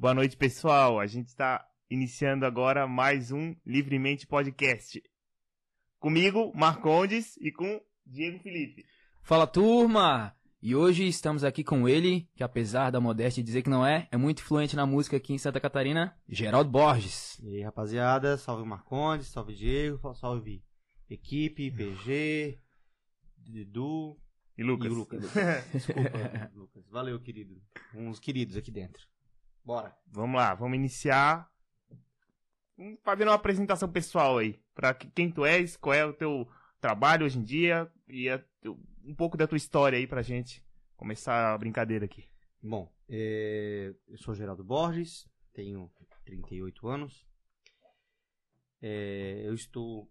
Boa noite, pessoal. A gente está iniciando agora mais um Livremente Podcast. Comigo, Marcondes, e com Diego Felipe. Fala, turma! E hoje estamos aqui com ele, que apesar da modéstia dizer que não é, é muito influente na música aqui em Santa Catarina, Geraldo Borges. E aí, rapaziada, salve Marcondes, salve Diego, salve equipe, PG, Dudu E Lucas. e o Lucas. Desculpa, Lucas. Valeu, querido. Uns queridos aqui dentro. Bora. Vamos lá, vamos iniciar fazendo uma apresentação pessoal aí. Pra que- quem tu és, qual é o teu trabalho hoje em dia e a um pouco da tua história aí pra gente começar a brincadeira aqui. Bom, é, eu sou Geraldo Borges, tenho 38 anos. É, eu estou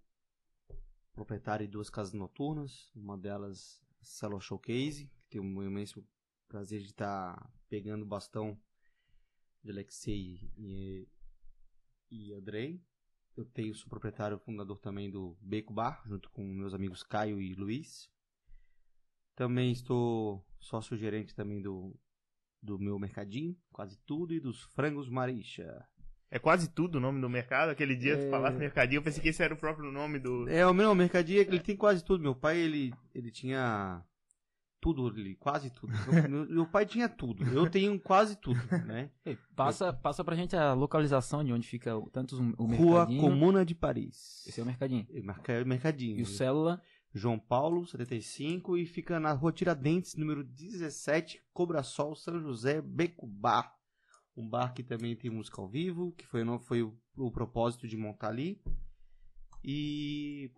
proprietário de duas casas noturnas, uma delas Cello Showcase, que tenho um imenso prazer de estar pegando o bastão de Alexei e, e Andrei. Eu tenho, sou proprietário e fundador também do Beco Bar, junto com meus amigos Caio e Luiz. Também estou sócio-gerente também do, do meu mercadinho, quase tudo, e dos frangos Maricha. É quase tudo o nome do mercado. Aquele dia tu É. falasse mercadinho, eu pensei que esse era o próprio nome do. É, o meu mercadinho, ele tem quase tudo. Meu pai, ele, ele tinha tudo ali, quase tudo. Meu, meu pai tinha tudo. Eu tenho quase tudo, né? Passa, passa pra gente a localização de onde fica o- tanto o, o Rua mercadinho. Comuna de Paris. Esse é o mercadinho. É, merca- Mercadinho. E o célula, João Paulo, 75, e fica na rua Tiradentes, número 17, Cobrasol, São José, Beco Bar. Um bar que também tem música ao vivo, que foi, não foi o, o propósito de montar ali. E.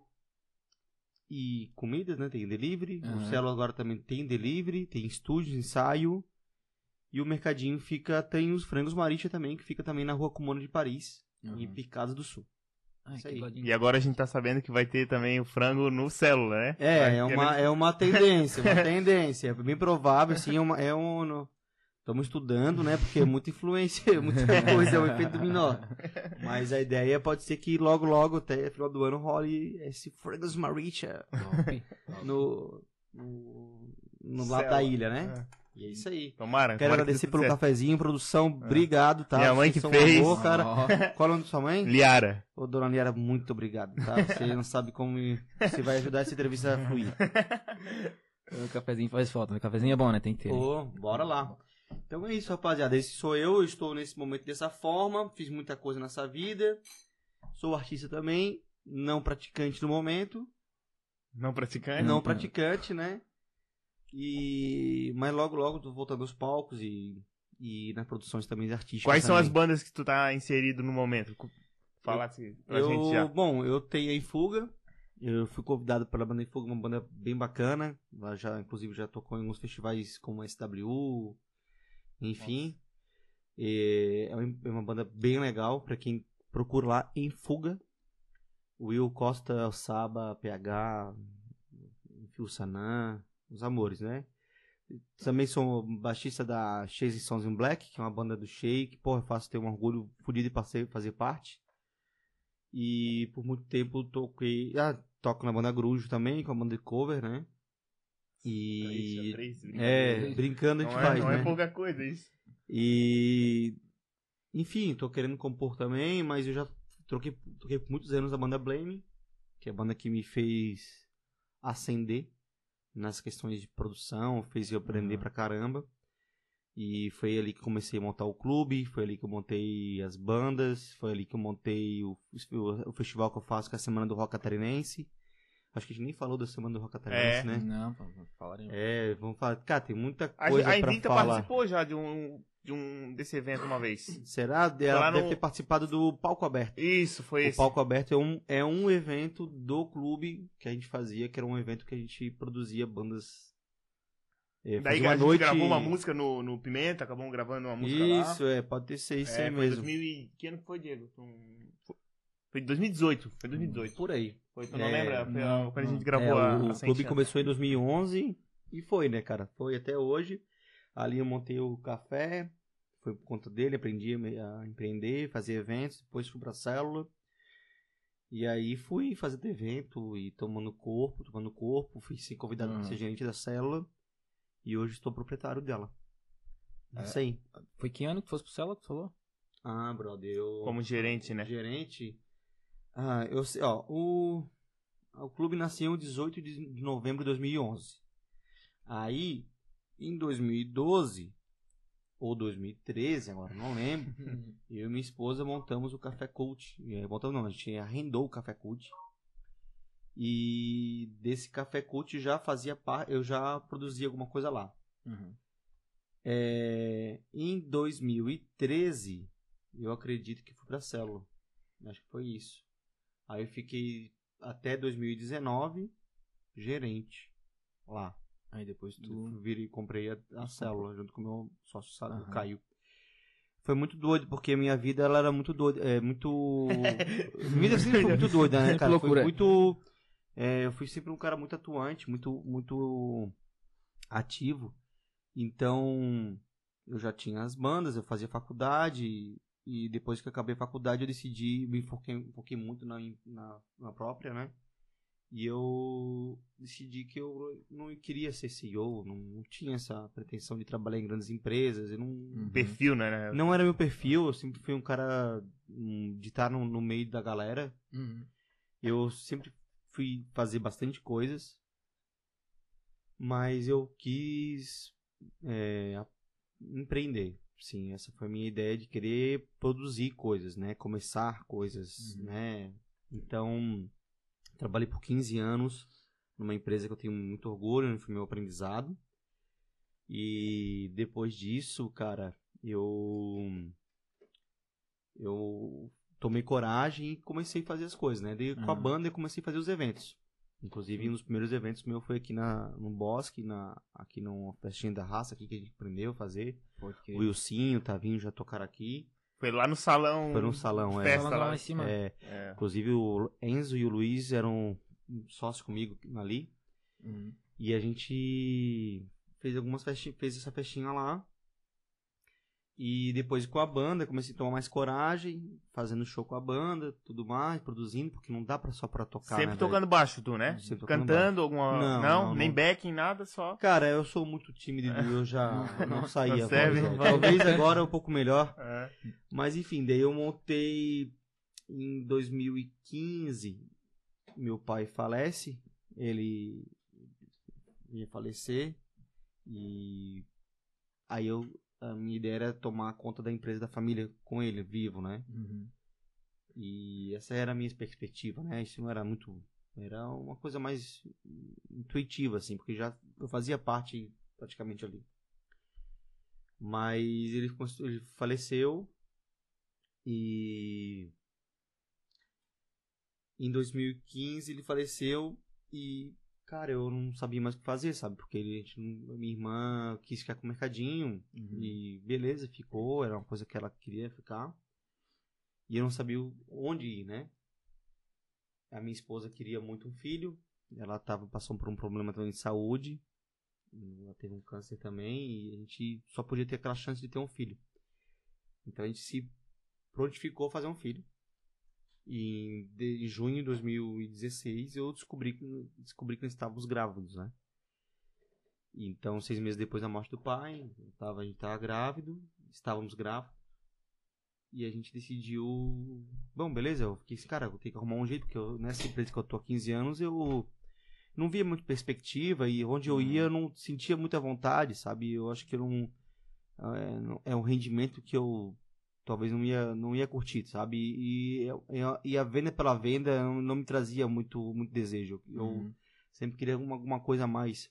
E comidas, né? Tem delivery. O Aham. Celo agora também tem delivery, tem estúdio, ensaio. E o mercadinho fica. Tem os frangos Maricha também, que fica também na rua Comuna de Paris, em Uhum. Picadas do Sul. Ai. E agora a gente tá sabendo que vai ter também o frango no célula, né? É, Vai é uma, é uma tendência, uma tendência. É bem provável, assim, é, uma, é um... no- Estamos estudando, né? Porque é muita influência, muita coisa, é um efeito dominó. Mas a ideia pode ser que logo, logo, até final do ano, role esse Fragrance Maricha no, no, no lado da ilha, né? E é isso aí. Tomara. Quero tomara que agradecer dê pelo certo. cafezinho, produção, obrigado, tá? Minha mãe Vocês que um fez. amor, cara. Ó, Qual é o nome da sua mãe? Liara. Ô, dona Liara, muito obrigado, tá? Você não sabe como você vai ajudar essa entrevista a fluir. o cafezinho faz falta. O cafezinho é bom, né? Tem que ter. Pô, bora lá. Então é isso, rapaziada. Esse sou eu. Eu estou nesse momento dessa forma. Fiz muita coisa nessa vida. Sou artista também. Não praticante no momento. Não praticante? não praticante, né? E. Mas logo, logo tô voltando aos palcos e. E nas produções também artísticas. Quais são as também. bandas que tu tá inserido no momento? Fala assim pra eu, gente já. Bom, eu tenho a Em Fuga. Eu fui convidado pela banda Em Fuga, uma banda bem bacana. Ela já, inclusive, já tocou em alguns festivais como SW, enfim. E é uma- é uma banda bem legal pra quem procura lá Em Fuga. Will Costa, Saba, PH, Fio Sanã, os amores, né? Também sou baixista da Chase Sons in Black, que é uma banda do Shake. Porra, eu faço ter um orgulho fodido de fazer, fazer parte. E por muito tempo toquei. Ah, toco na banda Grujo também, com a banda de cover, né? E. Três, três, É, brincando a gente não é, faz, não né? é pouca coisa isso. E. Enfim, tô querendo compor também, mas eu já troquei, toquei por muitos anos a banda Blame, que é a banda que me fez ascender nas questões de produção, fez eu aprender Uhum. pra caramba. E foi ali que comecei a montar o clube, foi ali que eu montei as bandas, foi ali que eu montei o, o, o festival que eu faço, que é a Semana do Rock Catarinense. Acho que a gente nem falou da Semana do Rock Catarinense, É. né? Não, falaremos. É, vamos falar. Cara, tem muita A, coisa a pra Invicta falar. participou já de um, de um desse evento uma vez. Será? Ela lá deve no- ter participado do Palco Aberto. Isso, foi o esse. Palco Aberto é um, é um evento do clube que a gente fazia, que era um evento que a gente produzia bandas. É, Daí fazia a gente gravou uma música no, no Pimenta, acabamos gravando uma música lá. Isso, é, pode ter sido isso é, aí foi mesmo. 2000 e... Que ano que foi, Diego? Foi 2018. Foi 2018. Por aí. Foi, tu não É, lembra? Foi não, a- quando a gente gravou É, a, o, a o clube começou em 2011 e foi, né, cara? Foi até hoje. Ali eu montei o café, foi por conta dele, aprendi a empreender, fazer eventos, depois fui pra célula. E aí fui fazer evento e tomando corpo, tomando corpo, fui ser convidado Uhum. para ser gerente da célula e hoje estou proprietário dela. É isso aí. Foi que ano que fosse pro Cela que tu falou? Ah, brother, eu... Como gerente, né? Gerente? Ah, eu sei, ó, o... O clube nasceu em 18 de novembro de 2011. Aí, em 2012, ou 2013, agora não lembro, eu e minha esposa montamos o Café Cult. É, montamos não, a gente arrendou o Café Cult. E desse Café Cult já fazia parte, eu já produzia alguma coisa lá. Uhum. É, em 2013, eu acredito que fui pra célula. Acho que foi isso. Aí eu fiquei até 2019 gerente lá. Aí depois tu. Virei, comprei a, a célula junto com o meu sócio, sabe, Aham. Caio. Foi muito doido, porque minha vida ela era muito doida, é muito... minha vida sempre foi muito doida, né, cara? Foi muito... é, eu fui sempre um cara muito atuante, muito, muito ativo. Então, eu já tinha as bandas, eu fazia faculdade, e depois que eu acabei a faculdade eu decidi, me foquei, foquei muito na, na, na própria, né? E eu decidi que eu não queria ser CEO, não, não tinha essa pretensão de trabalhar em grandes empresas, eu não, Uhum. Perfil, né? não era meu perfil, eu sempre fui um cara de estar no, no meio da galera. Uhum. Eu sempre fui fazer bastante coisas, mas eu quis é, empreender. Sim, essa foi a minha ideia de querer produzir coisas, né? Começar coisas, Uhum. né? Então, trabalhei por 15 anos numa empresa que eu tenho muito orgulho, foi meu aprendizado. E depois disso, cara, eu eu tomei coragem e comecei a fazer as coisas, né? Daí, com a Uhum. banda eu comecei a fazer os eventos. Inclusive, um dos primeiros eventos meu foi aqui na, no Bosque, na, aqui no Festinha da Raça, aqui que a gente aprendeu a fazer. Pode O. Wilsinho, o Tavinho já tocaram aqui. Foi lá no salão. Foi no salão, é. Festa lá lá. em cima. É, É. inclusive, o Enzo e o Luiz eram sócios comigo ali. Uhum. E a gente fez algumas festinhas, fez essa festinha lá. E depois com a banda, comecei a tomar mais coragem, fazendo show com a banda, tudo mais, produzindo, porque não dá pra só pra tocar, Sempre né, tocando baixo, tu, né? Sempre Cantando alguma. Não, Não, não, nem não. backing, nada, só. Cara, eu sou muito tímido e eu já não saía. Não serve, vai. Talvez agora é um pouco melhor. É. Mas enfim, daí eu montei em 2015. Meu pai falece, ele ia falecer e aí eu a minha ideia era tomar conta da empresa da família com ele vivo, né? Uhum. E essa era a minha perspectiva, né? Isso não era muito era uma coisa mais intuitiva assim, porque já eu fazia parte praticamente ali. Mas ele, ele faleceu e em 2015 ele faleceu e cara, eu não sabia mais o que fazer, sabe? Porque ele, a não- minha irmã quis ficar com o mercadinho Uhum. e beleza, ficou, era uma coisa que ela queria ficar. E eu não sabia onde ir, né? A minha esposa queria muito um filho, ela tava passando por um problema também de saúde. Ela teve um câncer também e a gente só podia ter aquela chance de ter um filho. Então a gente se prontificou a fazer um filho. E de- em junho de 2016 eu descobri descobri que nós estávamos grávidos, né? Então, seis meses depois da morte do pai, tava, a gente estava grávido, estávamos grávidos. E a gente decidiu. Bom, beleza, eu fiquei assim, cara, eu tenho que arrumar um jeito, porque eu- nessa empresa que eu tô há 15 anos, eu não via muito perspectiva e onde eu ia eu não sentia muita vontade, sabe? Eu acho que eu não. É, é um rendimento que eu talvez não ia, não ia curtir, sabe? E, e, e a venda pela venda não não me trazia muito, muito desejo. Eu Uhum. sempre queria alguma, alguma coisa a mais.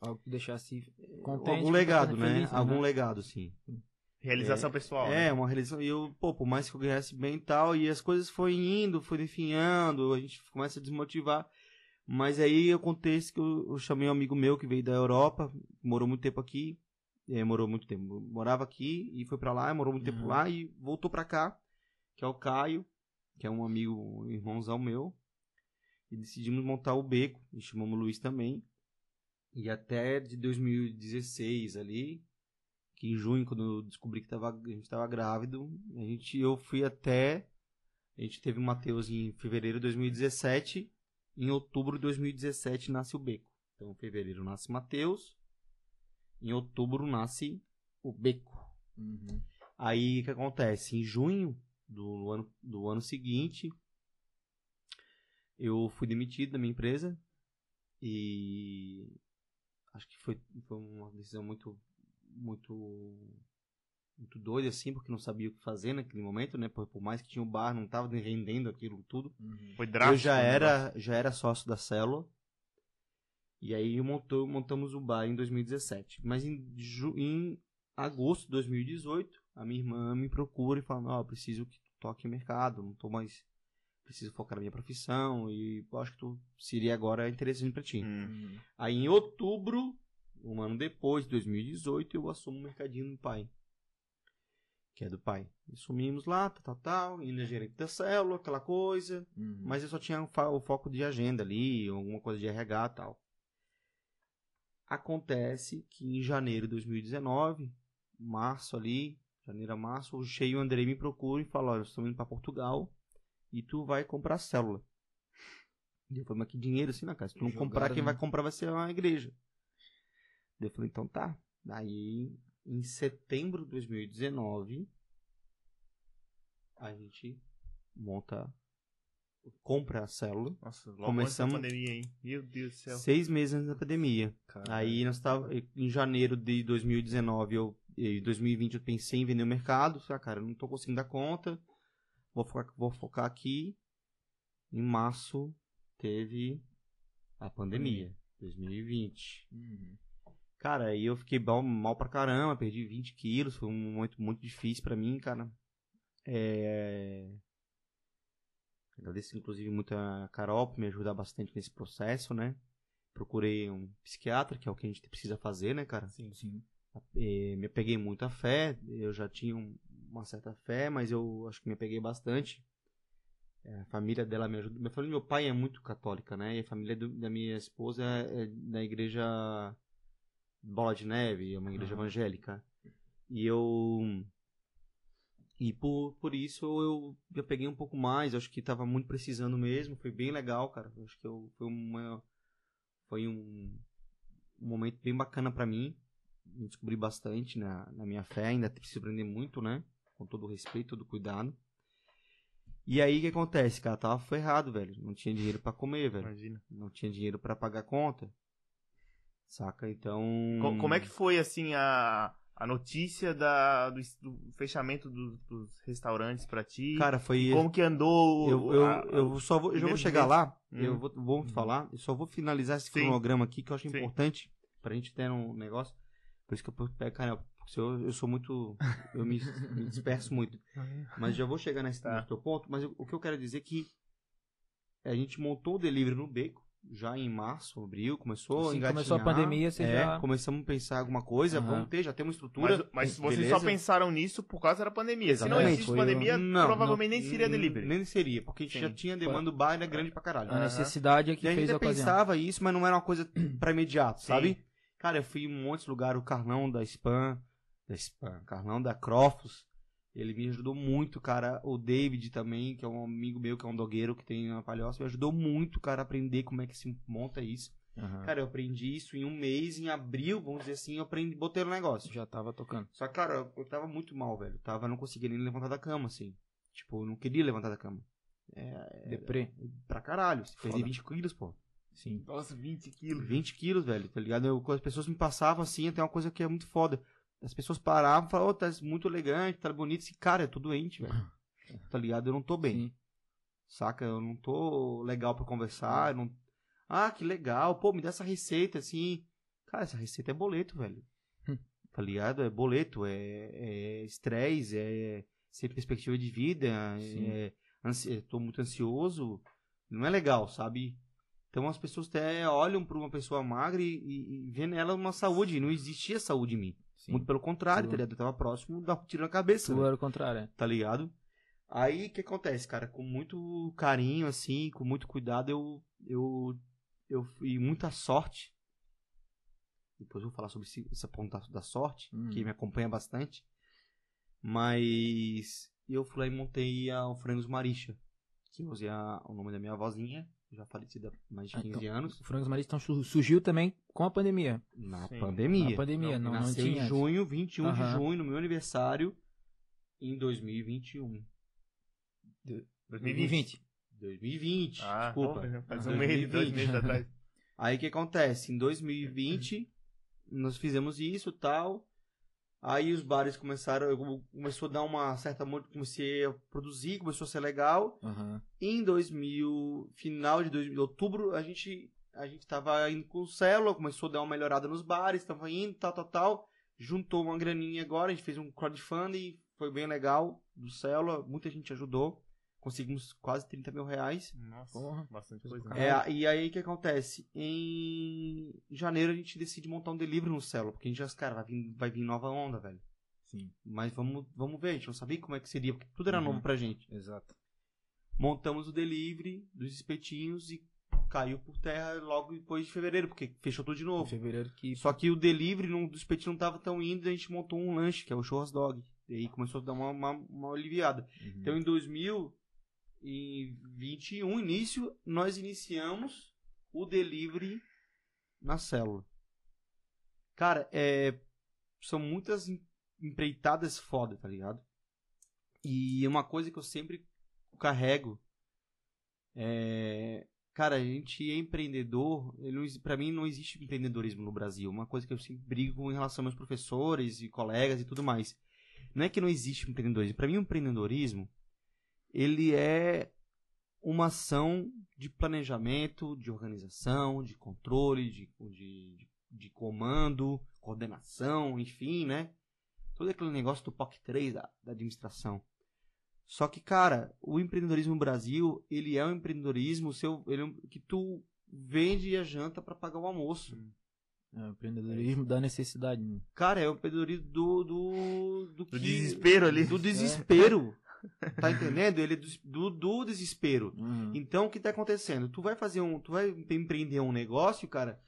Algo que deixasse contente. algum legado, né? feliz, Algum legado, sim. Realização pessoal. É, né? uma realização. E eu, pô, por mais que eu ganhasse bem e tal, e as coisas foram indo, foi definhando, a gente começa a desmotivar. Mas aí acontece que eu, eu chamei um amigo meu que veio da Europa, morou muito tempo aqui, é, morou muito tempo, morava aqui e foi pra lá, morou muito tempo Uhum. lá e voltou pra cá, que é o Caio, que é um amigo, um irmãozão meu. E decidimos montar o Beco, e chamamos o Luiz também. E até de 2016 ali, que em junho, quando eu descobri que tava, a gente tava grávido, a gente, eu fui até. A gente teve o Matheus em fevereiro de 2017. Em outubro de 2017 nasce o Beco. Então, em fevereiro nasce Matheus. Em outubro nasce o Beco. Uhum. Aí o que acontece? Em junho do ano, do ano seguinte, eu fui demitido da minha empresa e acho que foi, foi uma decisão muito muito muito doida assim, porque não sabia o que fazer naquele momento, né? Por, por mais que tinha o bar, não estava rendendo aquilo tudo. Foi drástico. eu já era já era sócio da célula. E aí montou, montamos o bar em 2017. Mas em, em agosto de 2018, a minha irmã me procura e fala: eu preciso que tu toque mercado, não tô mais. Preciso focar na minha profissão e acho que tu seria agora interessante pra ti. Hum. Aí em outubro, um ano depois, de 2018, eu assumo o mercadinho do pai. Que é do pai. Assumimos lá, tal, tal, tal, ainda gerente da célula, aquela coisa. Uhum. Mas eu só tinha o foco de agenda ali, alguma coisa de RH e tal. Acontece que em janeiro de 2019, março ali, janeiro a março, o Cheio Andrei me procura e fala, olha, eu estou indo para Portugal e tu vai comprar célula. E eu falei, mas que dinheiro assim na casa? Se tu não Jogaram, comprar, quem né? vai comprar vai ser a igreja. Eu falei, então tá. Daí, em setembro de 2019, a gente monta, compra a célula. Nossa, logo Começamos- antes da pandemia, hein? Meu Deus do céu. Seis meses antes da pandemia. Caralho. Aí nós tava em janeiro de 2019, eu em 2020 eu pensei em vender o mercado, ah, cara, eu não tô conseguindo dar conta. Vou focar, vou focar aqui. Em março teve a pandemia, 2020. Uhum. Cara, aí eu fiquei mal, mal pra caramba, perdi 20 quilos, foi um momento muito difícil pra mim, cara. É... Agradeço inclusive muito a Carol por me ajudar bastante nesse processo, né? Procurei um psiquiatra, que é o que a gente precisa fazer, né, cara? Sim, sim. Eh, me apeguei muito à fé, eu já tinha um- uma certa fé, mas eu acho que me apeguei bastante. Eh, A família dela me ajuda. Minha família, meu pai é muito católica, né? E a família do- da minha esposa é é da igreja Bola de Neve, é uma igreja Aham. evangélica. E eu. E por, por isso eu me apeguei um pouco mais, eu acho que tava muito precisando mesmo, foi bem legal, cara. Eu acho que eu, foi uma. Foi um, um momento bem bacana pra mim me descobri bastante na, na minha fé, ainda preciso aprender muito, né? Com todo o respeito, todo o cuidado. E aí o que acontece, cara? Tava ferrado, velho. Não tinha dinheiro pra comer, velho. Imagina. Não tinha dinheiro pra pagar conta. Saca? Então. Co- Como é que foi, assim, a, a notícia da, do, do fechamento do- dos restaurantes pra ti? Cara, foi. Como que andou eu, eu, a- eu só vou, eu já vou chegar lá. Hum. Eu vou, vou te falar. Eu só vou finalizar esse Sim. cronograma aqui que eu acho Sim. importante pra gente ter um negócio. Por isso que eu pego, cara, porque eu, eu sou muito. Eu me, me disperso muito. Mas já vou chegar nesse, Tá. nesse teu ponto. Mas eu- o que eu quero dizer é que a gente montou o delivery no Beco, já em março, abril, começou a Assim, começou a pandemia, você é, já... Começamos a pensar alguma coisa, Aham. vamos ter, já temos estrutura. Mas, mas vocês beleza? só pensaram nisso por causa da pandemia. Se não Exatamente. existe Foi pandemia, Não, provavelmente não, nem seria delivery. Nem seria, porque a gente Sim. já tinha demanda, o bar era grande pra caralho. A necessidade é que E a gente fez a ocasião. pensava isso, mas não era uma coisa pra imediato, Sim. sabe? Cara, eu fui em muitos lugares, o Carlão da Spam, da Spam, Carlão da Crofos, ele me ajudou muito, cara. O David também, que é um amigo meu, que é um dogueiro que tem uma palhoça, me ajudou muito, cara, a aprender como é que se monta isso. Aham. Cara, eu aprendi isso em um mês, em abril, vamos dizer assim, eu aprendi, botei no negócio. Já tava tocando. Só que, cara, eu- eu tava muito mal, velho. Tava, não conseguia nem levantar da cama, assim. Tipo, eu não queria levantar da cama. É, Deprê. pra caralho. Perdi Foda. 20 quilos, pô. Sim. Nossa, 20 quilos. 20 quilos, velho, tá ligado? Eu, as pessoas me passavam assim, até uma coisa que é muito foda. As pessoas paravam e falavam, ô, tá muito elegante, tá bonito. Esse cara, eu tô doente, velho. Tá ligado? Eu não tô bem. Sim. Saca? Eu não tô legal pra conversar. não... Ah, que legal. Pô, me dá essa receita, assim. Cara, essa receita é boleto, velho. Hum. Tá ligado? É boleto, é é estresse, é sem perspectiva de vida, Sim. é ansi... tô muito ansioso. Não é legal, sabe? Então as pessoas até olham pra uma pessoa magra e, e, e vê nela uma saúde. Não existia saúde em mim. Sim. Muito pelo contrário, Tu- tá ligado? Eu tava próximo da tiro na cabeça. Tu velho era o contrário, é. tá ligado? Aí o que acontece, cara? Com muito carinho, assim, com muito cuidado, eu, eu, eu fui muita sorte. Depois eu vou falar sobre esse, essa ponta da sorte, Hum. que me acompanha bastante. Mas eu fui lá e montei a, o Frangos Maricha, que eu usei a- o nome da minha avózinha, já falecida há mais de Ah, 15 então, anos, O Frangos Maristas então, su- surgiu também com a pandemia. na Sim. pandemia. Na pandemia, não, não, Nasceu tinha. em junho, 21 de junho, no meu aniversário. Em 2021. 2020. 2020, Ah, desculpa. bom, faz um 2020. mês, dois meses atrás. Aí o que acontece? Em 2020, nós fizemos isso e tal. Aí os bares começaram, eu começou a dar uma certa comecei a produzir, começou a ser legal. Aham. Em 2000, final de 2000, outubro, a gente a gente tava indo com o Célula, começou a dar uma melhorada nos bares, tava indo, tal, tal, tal. Juntou uma graninha agora, a gente fez um crowdfunding, foi bem legal, do Célula, muita gente ajudou. Conseguimos quase 30 mil reais. Nossa, Porra. bastante Coisa né? É, e aí o que acontece? Em janeiro a gente decide montar um delivery no Célula, porque a gente já, cara, vai vir, vai vir nova onda, velho. Sim, Mas vamos, vamos ver, a gente não sabia como é que seria, porque tudo era Uhum. novo pra gente. exato. Montamos o delivery dos espetinhos e caiu por terra logo depois de fevereiro, porque fechou tudo de Em novo. fevereiro que. Só que o delivery não, do espetinho não tava tão indo, e a gente montou um lanche, que é o churras dog. E aí começou a dar uma, uma, uma aliviada. Uhum. Então em 2021, início, nós iniciamos o delivery na célula. Cara, é, são muitas em- empreitadas foda, tá ligado? E uma coisa que eu sempre carrego é. Cara, a gente é empreendedor. Pra mim, não existe empreendedorismo no Brasil. Uma coisa que eu sempre brigo em relação aos meus professores e colegas e tudo mais. Não é que não existe empreendedorismo. Pra mim, empreendedorismo ele é uma ação de planejamento, de organização, de controle, de, de, de, comando, coordenação, enfim, né? Todo aquele negócio do POC 3 da, da administração. Só que, cara, o empreendedorismo no Brasil, ele é um empreendedorismo seu, ele é um- que tu vende a janta para pagar o almoço. É, o empreendedorismo da necessidade. né? Cara, é o empreendedorismo do. Do, do, Do que- desespero ali. Do desespero. Tá entendendo? Ele é do, do, desespero. Uhum. Então, o que tá acontecendo? Tu vai fazer um. Tu vai empreender um negócio, cara.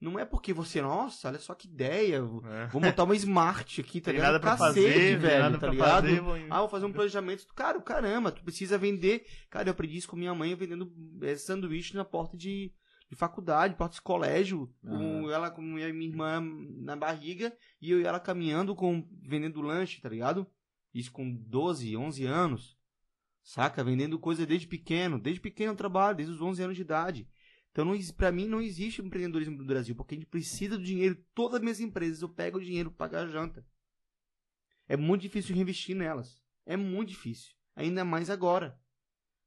Não é porque você, nossa, olha só que ideia. Vou É. vou montar uma smart aqui, tá Tem ligado? nada pra Cacete, fazer, velho, nada tá pra ligado? fazer. vou- Ah, vou fazer um planejamento. Cara, caramba, tu precisa vender. Cara, eu aprendi isso com minha mãe vendendo eh, sanduíche na porta de, de faculdade, porta de colégio. Com ela, com minha, minha irmã na barriga. E eu e ela caminhando, com vendendo lanche, tá ligado? Isso com 12, 11 anos. Saca? Vendendo coisa desde pequeno. Desde pequeno eu trabalho, desde os 11 anos de idade. Então, não, pra mim, não existe empreendedorismo no Brasil, porque a gente precisa do dinheiro. Todas as minhas empresas, eu pego o dinheiro pra pagar a janta. É muito difícil reinvestir nelas. É muito difícil. Ainda mais agora.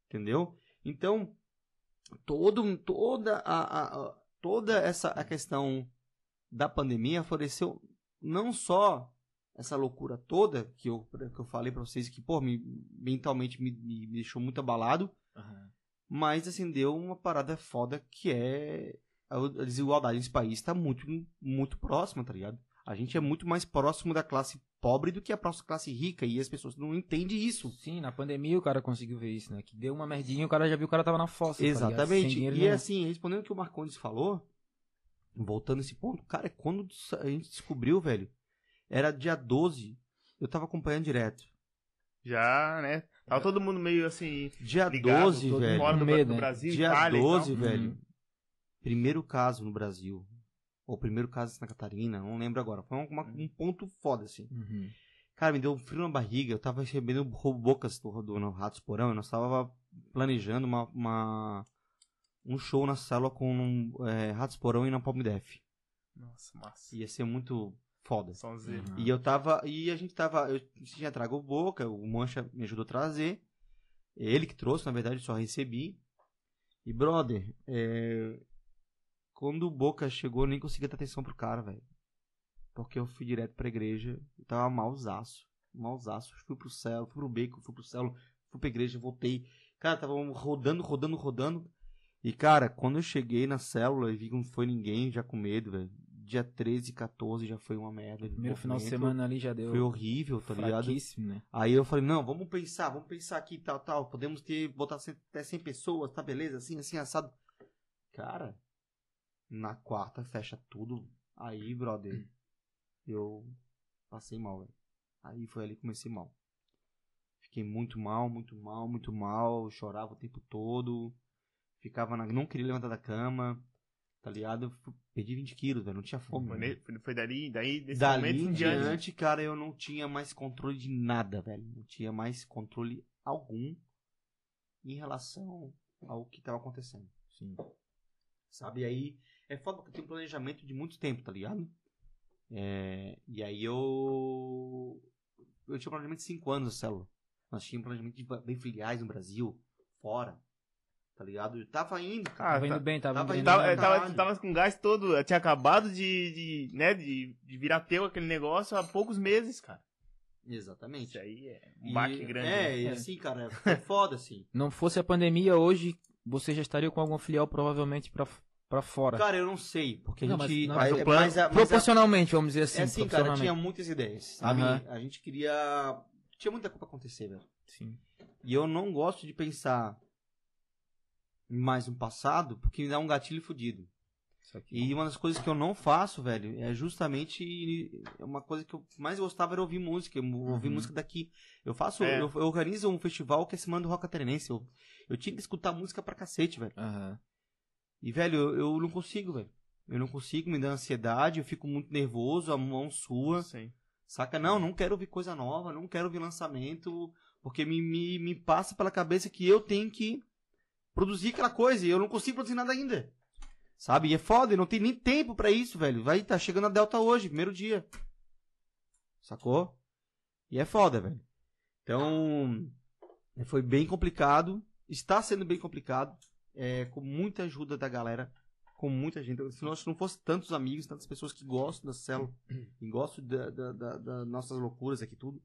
Entendeu? Então, todo, toda, a- a- toda essa a questão da pandemia favoreceu não só essa loucura toda que eu, que eu falei pra vocês que, pô, me, mentalmente me, me deixou muito abalado, Aham. mas acendeu uma parada foda que é a desigualdade nesse país está muito, muito próxima, tá ligado? A gente é muito mais próximo da classe pobre do que a próxima classe rica e as pessoas não entendem isso. Sim, na pandemia o cara conseguiu ver isso, né? Que deu uma merdinha e o cara já viu que o cara tava na fossa. tá Exatamente. dinheiro e assim, respondendo o que o Marcondes falou, voltando a esse ponto, cara, quando a gente descobriu, velho, era dia 12, eu tava acompanhando direto. Já, né? Tava todo mundo meio assim, Dia ligado, 12, todo velho. fora do, medo, do né? Brasil, Dia Itália e 12, tal. velho. Uhum. Primeiro caso no Brasil. Ou primeiro caso em Santa Catarina, não lembro agora. Foi uma- um ponto foda, assim. Uhum. Cara, me deu um frio na barriga. Eu tava recebendo bocas do, do no Ratos Porão e nós tava planejando uma, uma- um show na sala com um, é, Ratos Porão e na Palme Def. Nossa, massa. Ia ser muito foda. Sonzeiro. Uhum. E eu tava. E a gente tava. Eu tinha trago o Boca, o Mancha me ajudou a trazer. Ele que trouxe, na verdade, só recebi. E, brother, é, quando o Boca chegou, eu nem consegui dar atenção pro cara, velho. Porque eu fui direto pra igreja. Eu tava malzaço. Malzaço. Fui pro céu, fui pro beco, fui pro céu, fui pra igreja, voltei. Cara, tava rodando, rodando, rodando. E, cara, quando eu cheguei na célula e vi que não foi ninguém, já com medo, velho. Dia 13 e 14 já foi uma merda. Primeiro final de semana ali já deu Foi horrível, tá ligado? né? Aí eu falei, não, vamos pensar, vamos pensar aqui, tal, tal. Podemos ter, botar até 100 pessoas, tá beleza? Assim, assim, assado. Cara, na quarta fecha tudo. Aí, brother, eu passei mal, velho. Aí foi ali que comecei mal. Fiquei muito mal, muito mal, muito mal. Chorava o tempo todo. Ficava na... Não queria levantar da cama. Tá ligado? Eu perdi 20 quilos, velho, não tinha fome. Foi, ne- foi- foi dali, daí, desse Dali momento em diante. diante, cara, eu não tinha mais controle de nada, velho. Não tinha mais controle algum em relação ao que tava acontecendo. Sim. Sabe? E aí é foda porque eu tenho um planejamento de muito tempo, tá ligado? É, e aí eu. Eu tinha um planejamento de 5 anos da célula. Nós tínhamos um planejamento de bem filiais no Brasil, fora. Tá ligado? Eu tava indo, cara. Ah, Tava indo tá- bem, tava, tava indo indo bem. Tava, é, tava, tava com gás todo, tinha acabado de, de, né, de, de virar teu aquele negócio há poucos meses, cara. Exatamente. Isso aí é um baque grande. É, né? e É. assim, cara, foi foda, assim. Não fosse a pandemia, hoje você já estaria com alguma filial provavelmente pra, pra fora. Cara, eu não sei, porque Não, a mas- gente. não, mas é- o plano- mas a- mas a- Proporcionalmente, vamos dizer assim. É assim, cara, tinha muitas ideias, sabe? Aham. A gente queria. Tinha muita coisa pra acontecer, velho. Sim. E eu não gosto de pensar mais no passado, porque me dá um gatilho aqui. E uma das coisas que eu não faço, velho, é justamente uma coisa que eu mais gostava era ouvir música, eu ouvir Uhum. música daqui. Eu faço, É. eu, eu organizo um festival que é Semana do Rock Catarinense. Eu, eu tinha que escutar música pra cacete, velho. Aham. E, velho, eu, eu não consigo, velho. Eu não consigo, me dá ansiedade, eu fico muito nervoso, a mão sua. Sim. Saca? Não, não quero ouvir coisa nova, não quero ouvir lançamento, porque me, me, me passa pela cabeça que eu tenho que produzir aquela coisa e eu não consigo produzir nada ainda. Sabe? E é foda, e não tem nem tempo pra isso, velho. Vai tá chegando a Delta hoje, primeiro dia. Sacou? E é foda, velho. Então, foi bem complicado, está sendo bem complicado, é, com muita ajuda da galera, com muita gente. Se nós não fosse tantos amigos, tantas pessoas que gostam da célula, e gostam da, da- da- das nossas loucuras aqui tudo,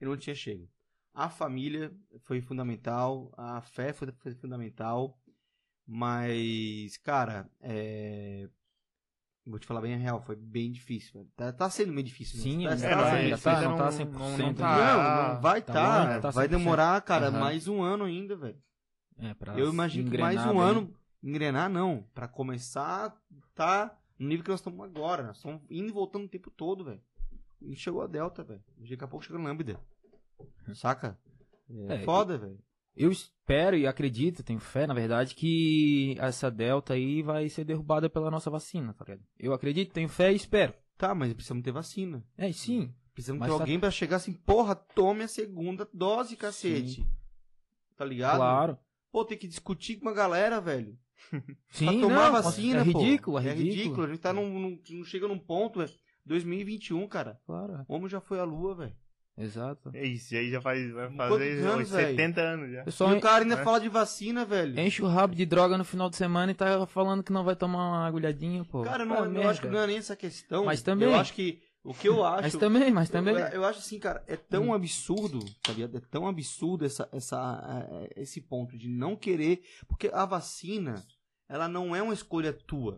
eu não tinha chego. A família foi fundamental, a fé foi, foi fundamental, mas, cara, é... Vou te falar bem a real, foi bem difícil, velho. Tá, tá sendo meio difícil. mesmo. Sim, tá, tá É, não, sendo ainda difícil. tá, não tá não- 100%. não ainda. tá- Não, não vai tá tá. tá vai 100%. demorar, cara, Aham. mais um ano ainda, velho. É, pra Eu imagino que mais um bem. ano engrenar, não. Pra começar, tá no nível que nós estamos agora. Nós estamos indo e voltando o tempo todo, velho. E chegou a Delta, velho. Daqui a pouco chegou no Lambda. Saca? É, É, foda, velho. Eu espero e acredito, tenho fé, na verdade, que essa Delta aí vai ser derrubada pela nossa vacina, tá ligado? Eu acredito, tenho fé e espero. Tá, mas precisamos ter vacina. É, sim. Precisamos Mas ter tá- alguém pra chegar assim, porra, tome a segunda dose, cacete. Tá ligado? Claro. Pô, tem que discutir com a galera, velho. Sim, pra tomar não, vacina, é pô. ridículo, é É ridículo. ridículo. A gente tá num, num- não chega num ponto, velho. 2021, cara. Claro, O homem já foi à lua, velho. Exato. É isso, aí já faz, vai Quantos fazer anos, uns velho? 70 anos já. Pessoal, e o cara ainda né? fala de vacina, velho. enche o rabo de droga no final de semana e tá falando que não vai tomar uma agulhadinha, pô. Cara, não, Ah, eu merda. acho que não é nem essa questão. Mas também- Eu acho que. O que eu acho. Mas também, mas também. Eu, eu acho assim, cara, é tão absurdo, sabia? É tão absurdo essa, essa, eh, esse ponto de não querer. Porque a vacina, ela não é uma escolha tua.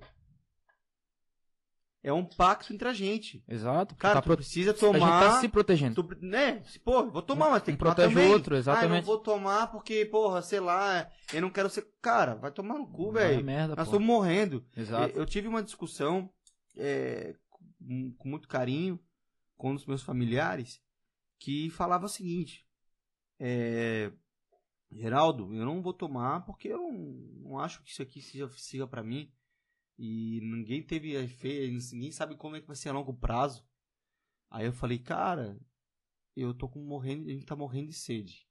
É um pacto entre a gente. Exato. Cara, tá tu pro- precisa A gente tomar. tá se protegendo. Tu, né? Pô, vou tomar, mas tem que tomar protege o outro, Ah, eu exatamente. não vou tomar porque, porra, sei lá, eu não quero ser. Cara, vai tomar no cu, velho. merda, Nós estamos morrendo. Exato. Eu tive uma discussão é, com, com muito carinho com um dos meus familiares que falava o seguinte: é, Geraldo, eu não vou tomar porque eu não, não acho que isso aqui seja, siga pra mim. E ninguém teve efeito, ninguém sabe como é que vai ser a longo prazo. Aí eu falei, cara, eu tô com morrendo, a gente tá morrendo de sede.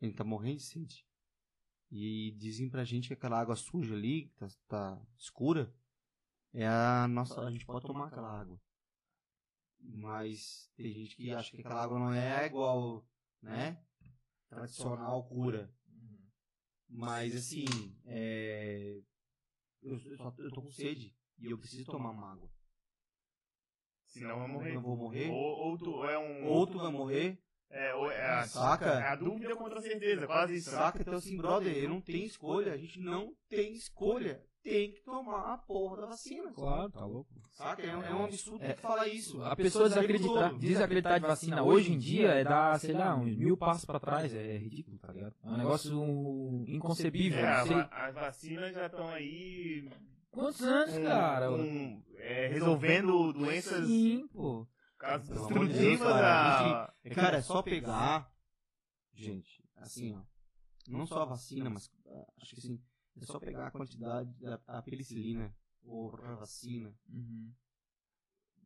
A gente tá morrendo de sede. E dizem pra gente que aquela água suja ali, que tá, tá escura, é a nossa. A gente pode tomar aquela água. Mas tem gente que acha que aquela água não é igual, né? Tradicional cura. Mas assim, é. Eu, eu, só, eu tô com sede e eu preciso tomar uma água. Senão vai morrer. Eu vou morrer. Ou, ou tu é um. Ou tu vai morrer, É, ou é a, Saca? É a dúvida contra a certeza, quase isso. saca? Então assim, brother, eu não tenho escolha. A gente não tem escolha. Tem que tomar a porra da vacina. Claro, tá louco. Saca? É, um- é um absurdo É, falar isso. A pessoa desacreditar, desacreditar de vacina hoje em dia é dar, sei lá, uns mil passos pra trás. É ridículo, tá ligado? É um negócio inconcebível. É, sei. as vacinas já estão aí Quantos anos, com- cara? com, é, resolvendo doenças Sim, pô. casos destrutivas cara. a... É, Cara, é só pegar. Gente, assim, ó. Não só a vacina, mas ah, acho que assim. É só pegar a quantidade da a penicilina ou a vacina, Uhum.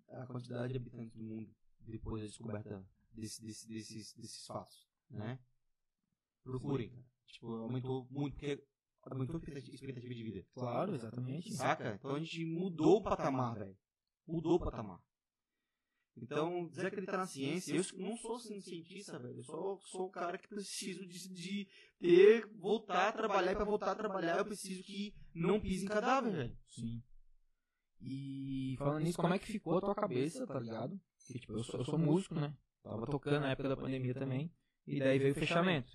a quantidade de habitantes do mundo depois da descoberta desse, desse- desses, desses fatos, né? Procurem, cara. Tipo, aumentou muito, porque aumentou a expectativa expectativa de vida. Claro, exatamente. Saca? Então a gente mudou o patamar, velho. Mudou o patamar. Então, desacreditar na ciência, eu não sou assim, cientista, velho. Eu sou, sou o cara que preciso de, de ter, voltar a trabalhar, e pra voltar a trabalhar eu preciso que não pise em cadáver, velho. Sim. E falando nisso, como é que ficou a tua cabeça, tá ligado? Que, tipo, eu sou, eu sou músico, né? Tava tocando na época da pandemia também. E daí veio o fechamento.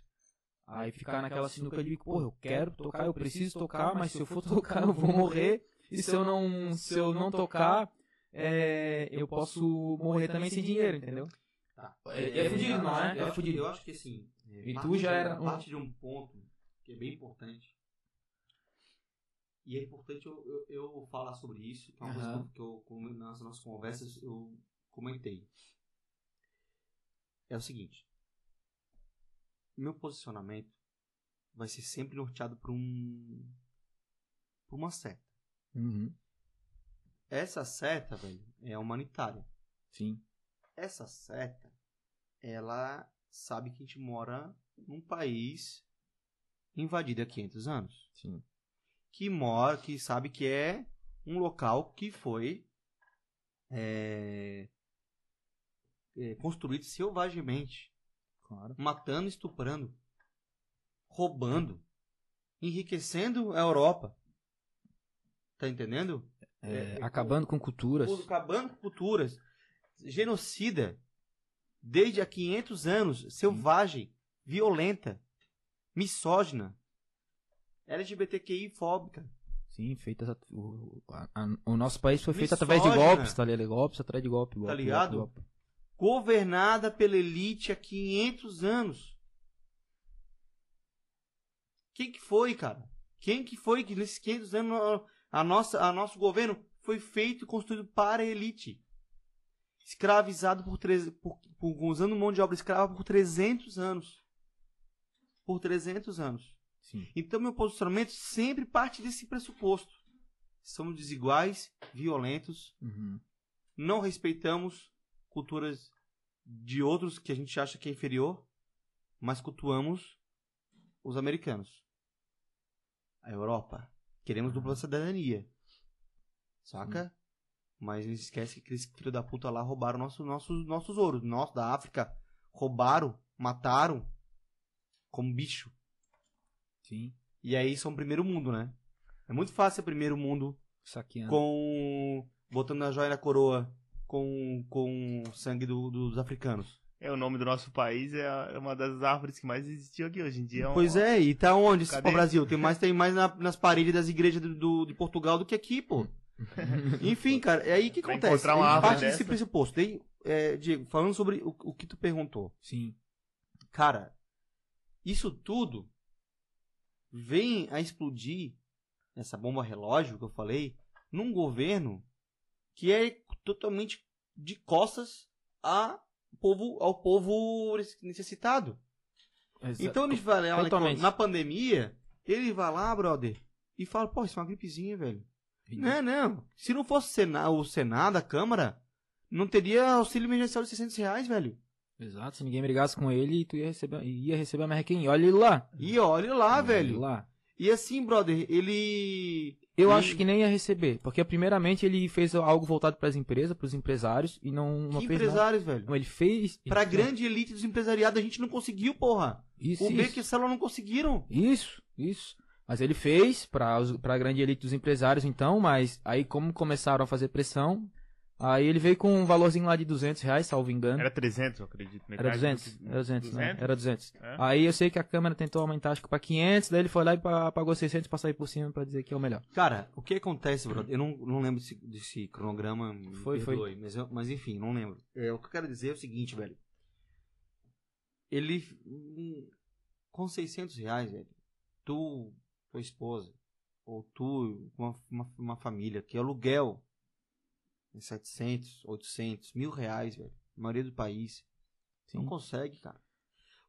Aí ficar naquela sinuca de, porra, eu quero tocar, eu preciso tocar, mas se eu for tocar eu vou morrer. E se eu não, se eu não tocar, é, eu posso morrer também sem dinheiro, entendeu? Tá. É- é fudido, não é? Eu É acho, fudido. eu acho que assim. E parte tu já era Parte de um ponto que é bem importante. E é importante eu, eu, eu falar sobre isso, que é uma Aham. coisa que eu, nas nossas conversas, eu comentei. É o seguinte. Meu posicionamento vai ser sempre norteado por um. por uma seta. Uhum. Essa seta, velho, é humanitária. Sim. essa seta, ela sabe que a gente mora num país invadido há 500 anos. Sim. Que mora, que sabe que é um local que foi é, é, construído selvagemente, Claro. matando, estuprando, roubando, enriquecendo a Europa. Tá entendendo? É, É, acabando com culturas. acabando com culturas, genocida, desde há 500 anos, selvagem, violenta, misógina, LGBTQI fóbica. Sim, feita. O, a- a- o nosso país foi feito através de golpes, tá ligado? Golpes atrás de golpe. golpe Tá ligado? golpe, golpe. governada pela elite há 500 anos. Quem que foi, cara? Quem que foi que nesses 500 anos a nossa, a nosso governo foi feito e construído para a elite? Escravizado por, treze- por, por usando mão de obra escrava por 300 anos. Por 300 anos. Sim. Então meu posicionamento sempre parte desse pressuposto. Somos desiguais, violentos, Uhum. não respeitamos culturas de outros que a gente acha que é inferior, mas cultuamos os americanos. A Europa. Queremos dupla cidadania. Saca? Mas não esquece que aqueles filhos da puta lá roubaram nosso, nossos, nossos ouros. Nosso da África. Roubaram, mataram. Como bicho. Sim. E aí são primeiro mundo, né? É muito fácil ser primeiro mundo Saqueando. com botando a joia na coroa com com o sangue do- dos africanos. É o nome do nosso país, é é uma das árvores que mais existiu aqui hoje em dia. um- Pois é, e tá onde esse? Brasil? Tem mais tem mais na- nas paredes das igrejas do, do- de Portugal do que aqui, pô. Enfim, cara, é aí que Pra acontece. encontrar uma árvore parte desse dessa. pressuposto. Daí, é, Diego, falando sobre o, o que tu perguntou. Sim. Cara, isso tudo vem a explodir essa bomba relógio que eu falei num governo que é totalmente de costas a povo, ao povo necessitado. Então ele vai lá Totalmente. na pandemia, ele vai lá, brother, e fala, pô, isso é uma gripezinha, velho. Não, não. Se não fosse o Sena- o Senado, a Câmara, não teria auxílio emergencial de 600 reais, velho. Exato, se ninguém brigasse com ele, tu ia receber, ia receber a merrequinha. Olha ele lá. E olha lá, velho. lá. E assim, brother, ele. Eu ele- acho que nem ia receber, porque primeiramente ele fez algo voltado para as empresas, para os empresários e não, não Que fez nada. empresários, velho. Não, ele fez Pra Isso, grande elite dos empresariados, a gente não conseguiu, porra. Isso, O B isso. que Célula não conseguiram. Isso, isso. Mas ele fez para a grande elite dos empresários, então, mas aí como começaram a fazer pressão, aí ele veio com um valorzinho lá de 200 reais, salvo engano. Era 300, eu acredito. Era metade 200, do- era 200, né? 200? Era 200. É? Aí eu sei que a Câmara tentou aumentar, acho que pra 500, daí ele foi lá e pa- pagou 600 pra sair por cima pra dizer que é o melhor. Cara, o que acontece, brother? Eu não, não lembro desse, desse cronograma. Foi, foi. perdoe, Mas, eu- mas enfim, não lembro. É, o que eu quero dizer é o seguinte, velho. Ele. hum, Com 600 reais, velho. Tu, tua esposa, ou tu, uma, uma, uma família, que aluguel é 700, 800, mil reais, velho. A maioria do país. Sim. Não consegue, cara.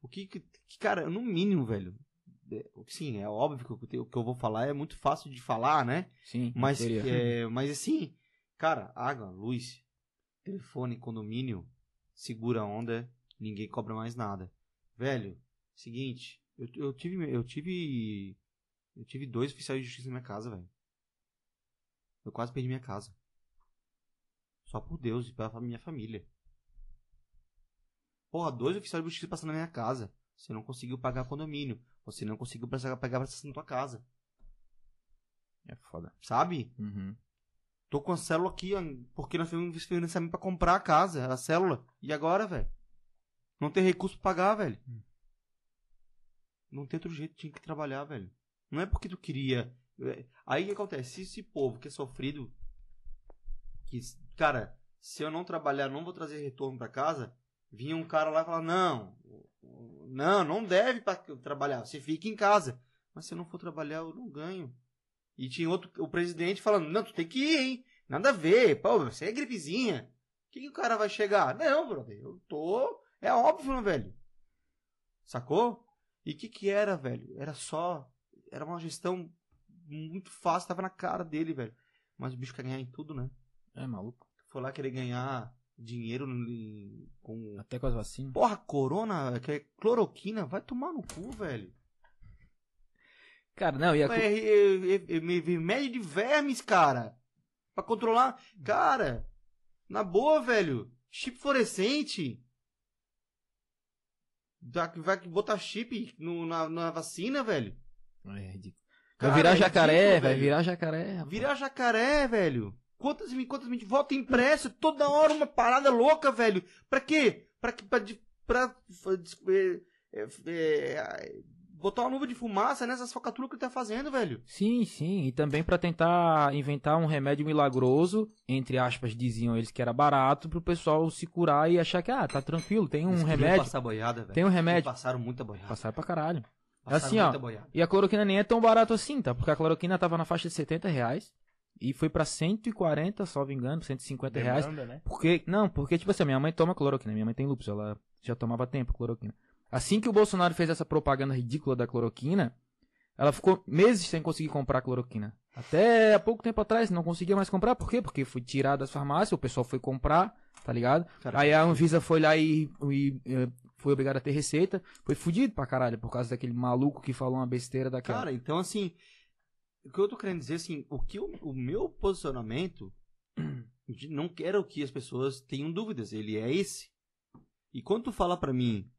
O que, que, cara, no mínimo, velho. é, sim, é óbvio que o que eu- vou falar é muito fácil de falar, né? Sim, Mas, é, mas assim, cara, água, luz, telefone, condomínio, segura a onda, ninguém cobra mais nada. Velho, seguinte, eu, eu tive, eu tive, eu tive dois oficiais de justiça na minha casa, velho. Eu quase perdi minha casa. Só por Deus e pela minha família. Porra, dois oficiais de justiça passando na minha casa. Você não conseguiu pagar condomínio. Você não conseguiu pagar a prestação na tua casa. É foda. Sabe? Uhum. Tô com a célula aqui, porque nós fizemos financiamento pra comprar a casa, a célula. E agora, velho? Não tem recurso pra pagar, velho. Não tem outro jeito, tinha que trabalhar, velho. Não é porque tu queria. é, Aí o que acontece? Se esse povo que é sofrido. Que, cara, se eu não trabalhar, não vou trazer retorno pra casa. Vinha um cara lá e falava: Não, não, não deve trabalhar. Você fica em casa. Mas se eu não for trabalhar, eu não ganho. E tinha outro, o presidente falando, não, tu tem que ir, hein? Nada a ver, pô, você é gripezinha. O que, que o cara vai chegar? Não, brother, eu tô. É óbvio, né, velho? Sacou? E o que que era, velho? Era só. Era uma gestão muito fácil, tava na cara dele, velho. Mas o bicho quer ganhar em tudo, né? É maluco. Foi lá querer ganhar dinheiro em- com. Até com as vacinas. Porra, corona, que é cloroquina, vai tomar no cu, velho. Cara, não, e a. É, é, é, é, remédio de vermes, cara. Pra controlar. Cara, na boa, velho. Chip fluorescente. Vai, vai botar chip no- na, na vacina, velho. É ridículo. Cara, vai virar é jacaré, ridículo, vai velho. virar jacaré. rapaz. Virar jacaré, velho. Quantas e quantas mentiras? Voto impresso, toda hora uma parada louca, velho. Pra quê? Pra, que- pra, de- pra, é, é, é, botar uma nuvem de fumaça nessas falcatruas que ele tá fazendo, velho. Sim, sim. E também pra tentar inventar um remédio milagroso, entre aspas, diziam eles que era barato, pro pessoal se curar e achar que, ah, tá tranquilo, tem um Eles remédio. Passar boiada, velho. Tem um Eles remédio. Passaram muita boiada. Passar pra caralho. Passaram assim, ó, muita boiada. E a cloroquina nem é tão barato assim, tá? Porque a cloroquina tava na faixa de 70 reais e foi pra 140, salvo engano, 150 reais. Demanda, né? Porque, não, porque, tipo assim, a minha mãe toma cloroquina, minha mãe tem lúpus, ela já tomava tempo cloroquina. Assim que o Bolsonaro fez essa propaganda ridícula da cloroquina, ela ficou meses sem conseguir comprar cloroquina. Até há pouco tempo atrás não conseguia mais comprar, por quê? Porque foi tirado das farmácias, o pessoal foi comprar, tá ligado? Aí a Anvisa foi lá e, e, eh, foi obrigada a ter receita, foi fudido pra caralho, por causa daquele maluco que falou uma besteira daquela. Cara, então assim, o que eu tô querendo dizer assim, o que o, o meu posicionamento não quero que as pessoas tenham dúvidas, ele é esse. E quando tu fala pra mim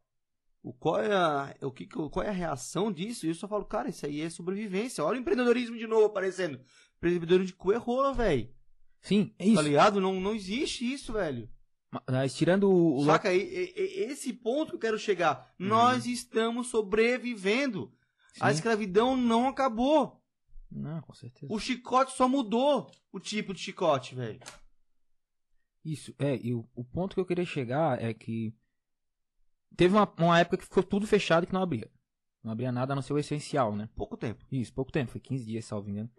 o qual é a o que qual é a reação disso, eu só falo, cara, isso aí é sobrevivência. Olha o empreendedorismo de novo aparecendo. Empreendedorismo de cu é velho. Sim, é isso. Tá ligado? Não, não existe isso, velho. Mas tirando o, Saca? E- esse ponto que eu quero chegar. Nós estamos sobrevivendo. A Sim. escravidão não acabou. Não, com certeza. O chicote só mudou o tipo de chicote, velho. Isso, é, e o, o ponto que eu queria chegar é que teve uma, uma época que ficou tudo fechado e que não abria. Não abria nada a não ser o essencial, né? Pouco tempo. Isso, pouco tempo, foi 15 dias, salvo engano.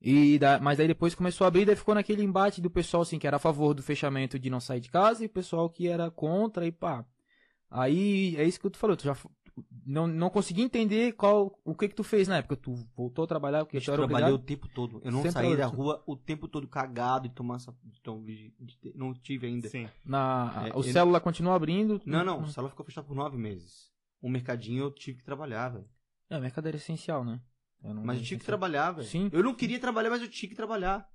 E da, mas aí depois começou a abrir, daí ficou naquele embate do pessoal assim que era a favor do fechamento de não sair de casa e o pessoal que era contra e pá. Aí é isso que tu falou, tu já não, não consegui entender qual o que que tu fez na época. Tu voltou a trabalhar porque Eu tu era trabalhei obrigado? o tempo todo. Eu não Sempre saí da rua o tempo todo cagado e tomar essa. de tom- de- de- Não tive ainda. Sim. Na, É, o ele- célula continua abrindo? Não, não. O salão ficou fechado por nove meses. O mercadinho eu tive que trabalhar, velho. É, mercadoria essencial, né? Eu não- Mas eu tive que trabalhar, velho. Sim. Eu não queria trabalhar, mas eu tinha que trabalhar.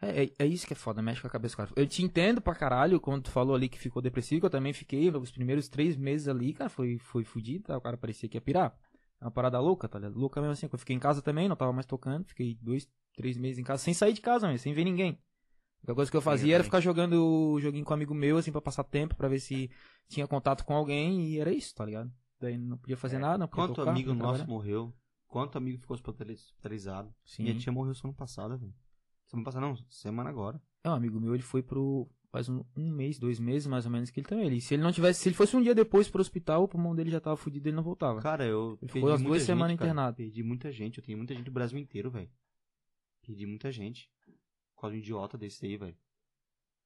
É, é, é isso que é foda, mexe com a cabeça do cara. Eu te entendo pra caralho quando tu falou ali que ficou depressivo, que eu também fiquei os primeiros três meses ali, cara, foi, foi fudido, tá? o cara parecia que ia pirar. É uma parada louca, tá ligado? Louca mesmo assim. Eu fiquei em casa também, não tava mais tocando, fiquei dois, três meses em casa, sem sair de casa mesmo, sem ver ninguém. A única coisa que eu fazia era ficar jogando o joguinho com um amigo meu, assim, pra passar tempo, pra ver se tinha contato com alguém, e era isso, tá ligado? Daí não podia fazer É. nada, não podia Quanto tocar, amigo nosso morreu? Quanto amigo ficou hospitalizado? Sim. Minha tia morreu semana passada, velho. Semana passada não, semana agora. É, um amigo meu, ele foi pro. Faz um, um mês, dois meses mais ou menos que ele também. Ele, se ele não tivesse. Se ele fosse um dia depois pro hospital, o pulmão dele já tava fudido ele não voltava. Cara, eu Ele ficou as duas gente, semanas cara. internado. Perdi muita gente, eu tenho muita gente do Brasil inteiro, velho. Perdi muita gente. Por causa de um idiota desse aí, velho.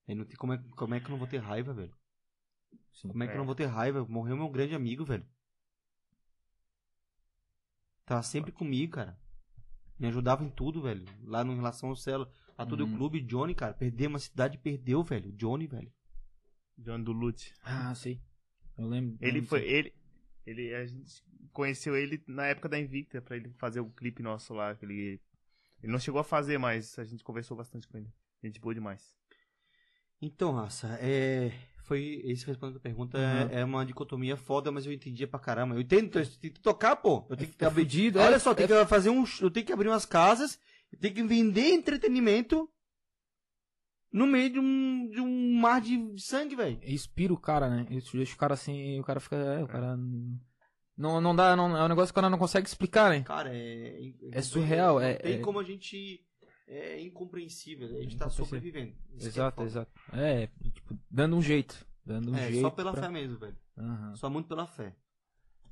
Aí não tem como é, como é que eu não vou ter raiva, velho? Sim. Como é que É. eu não vou ter raiva? Morreu meu grande amigo, velho. Tava sempre comigo, cara. Me ajudava em tudo, velho. Lá no relação ao Celo, a todo Uhum. o clube, Johnny, cara. Perdeu uma cidade, perdeu, velho. Johnny, velho. John do Lute. Ah, sei. Eu lembro. Ele lembro foi. Ele, ele. A gente conheceu ele na época da Invicta pra ele fazer o clipe nosso lá. que Ele, ele não chegou a fazer, mas a gente conversou bastante com ele. Gente boa demais. Então, raça, é. Foi. Esse respondendo a pergunta Uhum. é, é uma dicotomia foda, mas eu entendia pra caramba. Eu entendo, eu tenho que tocar, pô. Eu tenho que É abrir. fudido, Olha é- só, tem é- que fazer um. Eu tenho que abrir umas casas, eu tenho que vender entretenimento no meio de um, de um mar de, sangue, velho. Inspira o cara, né? Isso deixa o cara assim, o cara fica. É, o cara. Não, não dá. Não, é um negócio que o cara não consegue explicar, né? Cara, é. É surreal, Não é- tem como a gente. É incompreensível. A gente tá Incompreensível. sobrevivendo. É Exato, foda. exato. É, tipo, dando um jeito. Dando um É, jeito. só pela pra- fé mesmo, velho. Aham. Só muito pela fé.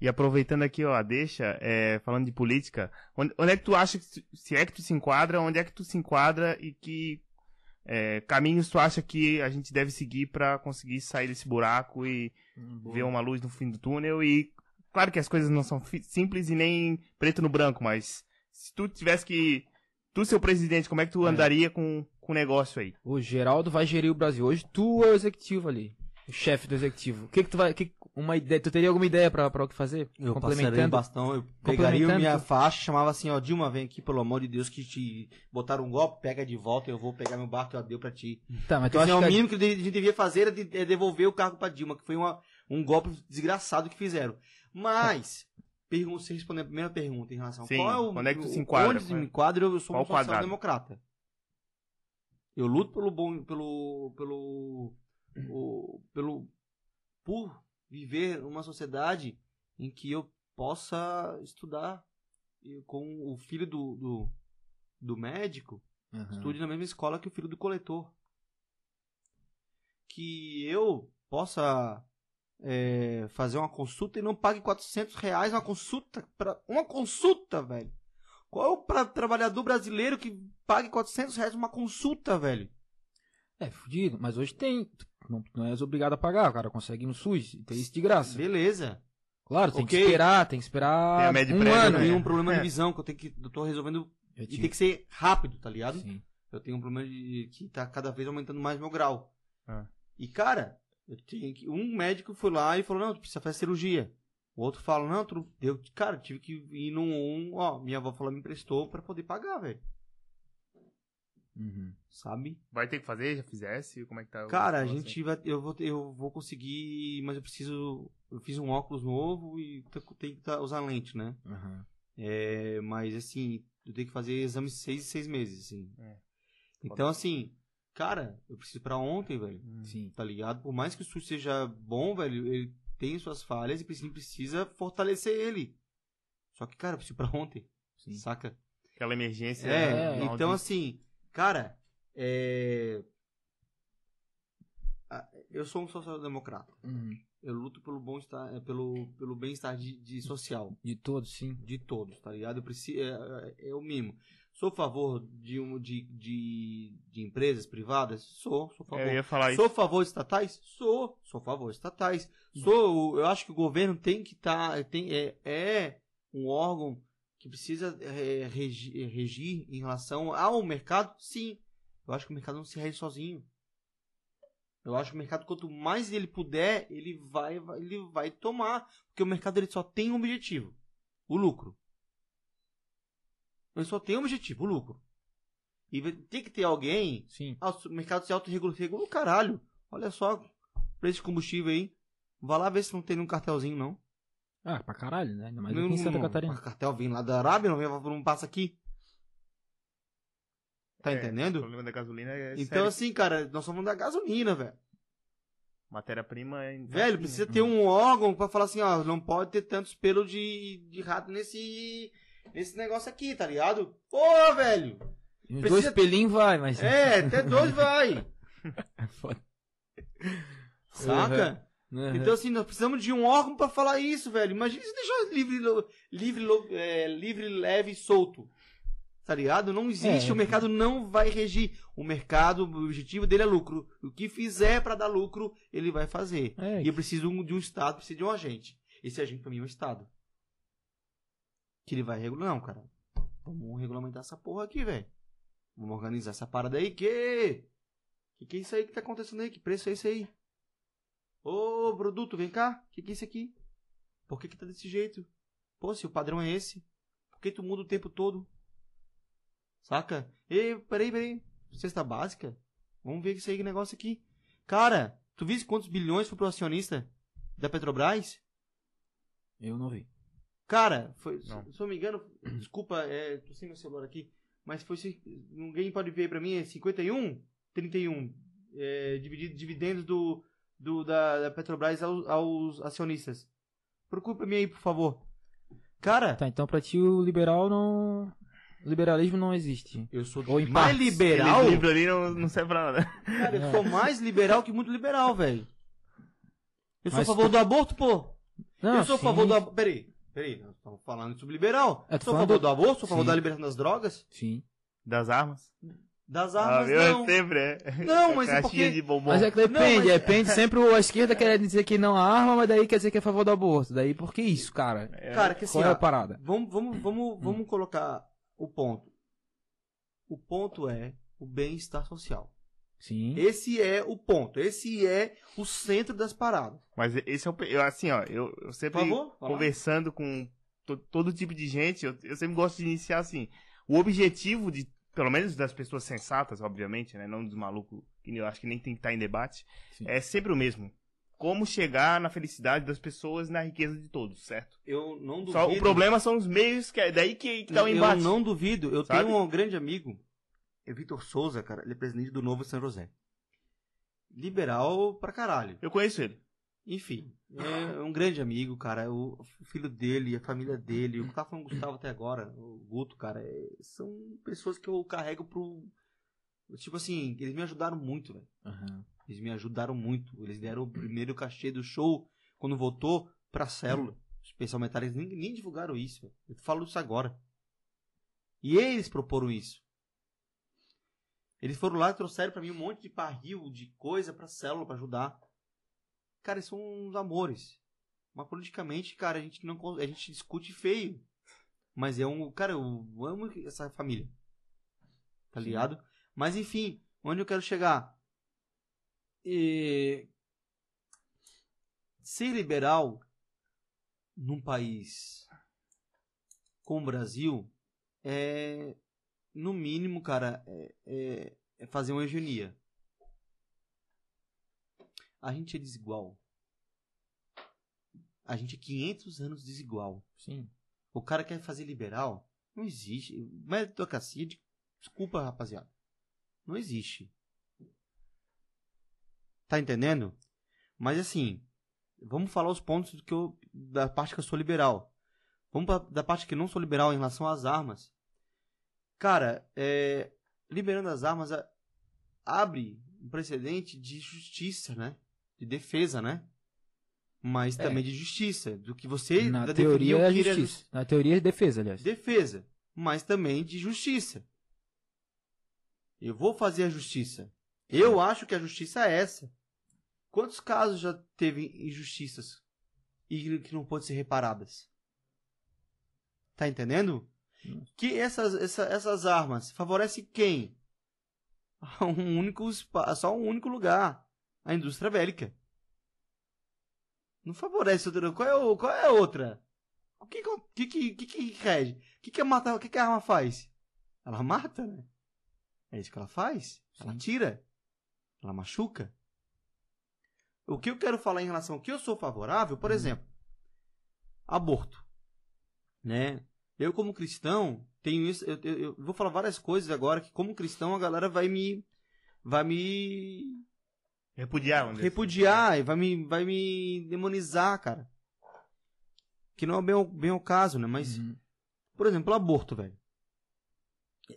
E aproveitando aqui, ó, a deixa, é, falando de política, onde, onde é que tu acha que, tu- se é que tu se enquadra, onde é que tu se enquadra e que é, caminhos tu acha que a gente deve seguir pra conseguir sair desse buraco e Boa. ver uma luz no fim do túnel e claro que as coisas não são simples e nem preto no branco, mas se tu tivesse que tu ser o presidente, como é que tu É. andaria com com o negócio aí? O Geraldo vai gerir o Brasil. Hoje tu é o executivo ali. O chefe do executivo. O que que tu vai. Que, uma ideia, tu teria alguma ideia pra, pra o que fazer? Eu passaria o Complementando. bastão, eu pegaria minha faixa, chamava assim, ó, Dilma, vem aqui, pelo amor de Deus, que te botaram um golpe, pega de volta, eu vou pegar meu barco que eu dei pra ti. Tá, mas tu Então, assim, acha o que a- mínimo que a gente devia fazer era de- é devolver o cargo pra Dilma, que foi uma, um golpe desgraçado que fizeram. Mas, pergunta, você respondendo a primeira pergunta em relação Sim, qual é o... onde é que tu se enquadra? Onde se me eu sou Qual um social-democrata. Eu luto pelo bom, pelo, pelo, o- pelo, por viver numa sociedade em que eu possa estudar com o filho do, do, do médico, Aham. estude na mesma escola que o filho do coletor. Que eu possa é, fazer uma consulta e não pague 400 reais uma consulta. Pra, uma consulta, velho. Qual é o pra, trabalhador brasileiro que pague 400 reais uma consulta, velho? É, fudido. Mas hoje tem. Tu Não, não és obrigado a pagar. O cara consegue ir no SUS. E tem isso de graça. Beleza. Claro, tem Ok. que esperar. Tem que esperar Tem a média um prévia, ano. né? Tem um problema É. de visão que eu tenho que. Eu tô resolvendo. Eu E tem que ser rápido, tá ligado? Sim. Eu tenho um problema de que tá cada vez aumentando mais meu grau. Ah. E, cara, eu que. Um médico foi lá e falou, não, tu precisa fazer cirurgia. O outro fala, não, tu. Eu, cara, tive que ir num. Um, ó, minha avó falou, me emprestou pra poder pagar, velho. Uhum. Sabe? Vai ter que fazer, já fizesse, como é que tá? Cara, a gente vai. Eu vou, eu vou conseguir. Mas eu preciso. Eu fiz um óculos novo e tem que tá- usar lente, né? Aham. É, mas assim, eu tenho que fazer exames seis e seis meses, assim. É. Então, assim, cara, eu preciso pra ontem, velho. Hum. Sim. Tá ligado? Por mais que o SUS seja bom, velho, ele tem suas falhas e precisa, precisa fortalecer ele. Só que, cara, eu preciso pra ontem. Sim. Saca? Aquela emergência. É, né, então mal assim, cara, é. Eu sou um social-democrata. Uhum. Eu luto pelo bom estar, é, pelo, pelo bem-estar de, de social. De todos, sim. de todos, tá ligado? Eu preciso, é, é, é o mínimo. Sou a favor de, um, de, de, de empresas privadas? Sou, sou a favor. Eu ia falar Sou isso. a favor de estatais? Sou, sou a favor de estatais. Sou, eu acho que o governo tem que estar, tem, é, é um órgão que precisa é, regi- regir em relação ao mercado? Sim. Eu acho que o mercado não se rege sozinho. Eu acho que o mercado, quanto mais ele puder, ele vai, vai- ele vai tomar. Porque o mercado ele só tem um objetivo: o lucro. Ele só tem um objetivo: o lucro. E tem que ter alguém. Sim. Ah, o mercado se autorregula. Regula o caralho. Olha só, preço de combustível aí. Vai lá ver se não tem nenhum cartelzinho, não. Ah, pra caralho, né? Ainda mais Não- aqui em Santa não- Catarina. O cartel vem lá da Arábia, não, vem, não passa aqui. Tá É, O entendendo? problema da gasolina é Então, sério. assim, cara, nós somos da gasolina, velho. matéria-prima é Velho, precisa ter um órgão pra falar assim, ó, não pode ter tantos pelos de, de rato nesse, nesse negócio aqui, tá ligado? Pô, velho! Precisa- dois pelinhos vai, mas. É, até dois vai! É foda. Saca? Uhum. Então, assim, nós precisamos de um órgão pra falar isso, velho. Imagina se deixar livre, livre, é, livre, leve e solto. Tá ligado? Não existe, É. o mercado não vai regir. O mercado, o objetivo dele é lucro. O que fizer pra dar lucro, ele vai fazer. É, E eu preciso de um- de um Estado, preciso de um agente. Esse agente pra mim é um Estado. Que ele vai regular. Não, cara. Vamos regulamentar essa porra aqui, velho. Vamos organizar essa parada aí. Que? Que que é isso aí que tá acontecendo aí? Que preço é esse aí? Ô, produto, vem cá. Que que é isso aqui? Por que que tá desse jeito? Pô, se o padrão é esse, por que tu muda o tempo todo? Saca? Ei, peraí, peraí. Cesta básica? Vamos ver esse aí negócio aqui. Cara, tu viste quantos bilhões foi pro acionista da Petrobras? Eu não vi. Cara, foi, se, se eu não me engano, desculpa, é, tô sem meu celular aqui, mas foi, se- ninguém pode ver aí pra mim, é 51, 31, é, dividido, dividendos do, do, da, da Petrobras aos, aos acionistas. Procura pra mim aí, por favor. Cara, Tá, então pra ti o liberal não. O liberalismo não existe. eu sou Ou em mais partes. liberal, livro ali não, não serve pra nada. cara, eu sou mais liberal que muito liberal, velho. Eu sou Mas a favor do aborto, pô. Não, eu sou a sim. favor do aborto. Peraí, peraí, nós estamos falando sobre liberal. É, sou a falando favor do- aborto, sou a favor da liberação das drogas, Sim. Das armas. das Ah, armas, meu, não. sempre é. Não, mas é Caixinha porque- de bombom. Mas é que depende, Não, mas- depende. Sempre a esquerda quer dizer que não há arma, mas daí quer dizer que é a favor do aborto. Daí por que isso, cara? É, Cara, que assim, Qual é a parada? vamos, vamos, vamos, vamos colocar o ponto. O ponto é o bem-estar social. Sim. Esse é o ponto. Esse é o centro das paradas. Mas esse é o. Eu, assim, ó, eu, eu sempre favor, conversando com to- todo tipo de gente, eu, eu sempre gosto de iniciar assim. O objetivo de, pelo menos das pessoas sensatas, obviamente, né? Não dos malucos, que eu acho que nem tem que estar em debate, Sim. é sempre o mesmo. Como chegar na felicidade das pessoas e na riqueza de todos, certo? Eu não duvido. Só o problema são os meios, que é daí que, que tá o eu embate. não duvido. Eu Sabe? tenho um grande amigo, é Vitor Souza, cara. Ele é presidente do Novo São José. Liberal pra caralho. Eu conheço ele. Enfim, é um grande amigo, cara. O filho dele, a família dele, o que tá falando com o Gustavo até agora, o Guto, cara, é- são pessoas que eu carrego pro. Tipo assim, eles me ajudaram muito, velho. Aham. Eles me ajudaram muito. Eles deram o primeiro cachê do show quando voltou pra célula. Especial Metálicos nem, nem divulgaram isso, velho. Eu falo isso agora. E eles proporam isso. Eles foram lá e trouxeram pra mim um monte de barril, de coisa pra célula, pra ajudar. Cara, eles são uns amores. Mas politicamente, cara, a gente não a gente discute feio. Mas é um, cara, eu amo essa família. Tá Sim. ligado? Mas enfim, onde eu quero chegar? E... Ser liberal num país como o Brasil é, no mínimo, cara, é, é- fazer uma eugenia. A gente é desigual. A gente é 500 anos desigual. Sim. O cara quer fazer liberal? Não existe. Meritocracia, de... desculpa, rapaziada. Não existe. Tá entendendo? Mas assim, vamos falar os pontos do que eu, da parte que eu sou liberal. Vamos pra, da parte que eu não sou liberal em relação às armas. Cara, é, liberando as armas a- abre um precedente de justiça, né? De defesa, né? Mas É. também de justiça. Do que você Na da teoria definia é era justiça. Na teoria é defesa, aliás. defesa, mas também de justiça. Eu vou fazer a justiça. Eu acho que a justiça é essa. Quantos casos já teve injustiças e que não podem ser reparadas? Tá entendendo? Que essas, essa- essas armas favorecem quem? Um único, só um único lugar. A indústria bélica. Não favorece outra. Qual é, o, qual é a outra? O que que, que, que, que rege? O que, que, a mata, o que, que a arma faz? Ela mata, né? É isso que ela faz. Ela Sim. tira. Ela machuca. O que eu quero falar em relação ao que eu sou favorável, por Uhum. exemplo, aborto. Né? Eu, como cristão, tenho isso. Eu, eu- eu vou falar várias coisas agora que, como cristão, a galera vai me. Vai me Repudiar, vamos dizer assim. repudiar e vai me, vai me demonizar, cara. Que não é bem, o- bem o caso, né? Mas, Uhum. por exemplo, aborto, velho.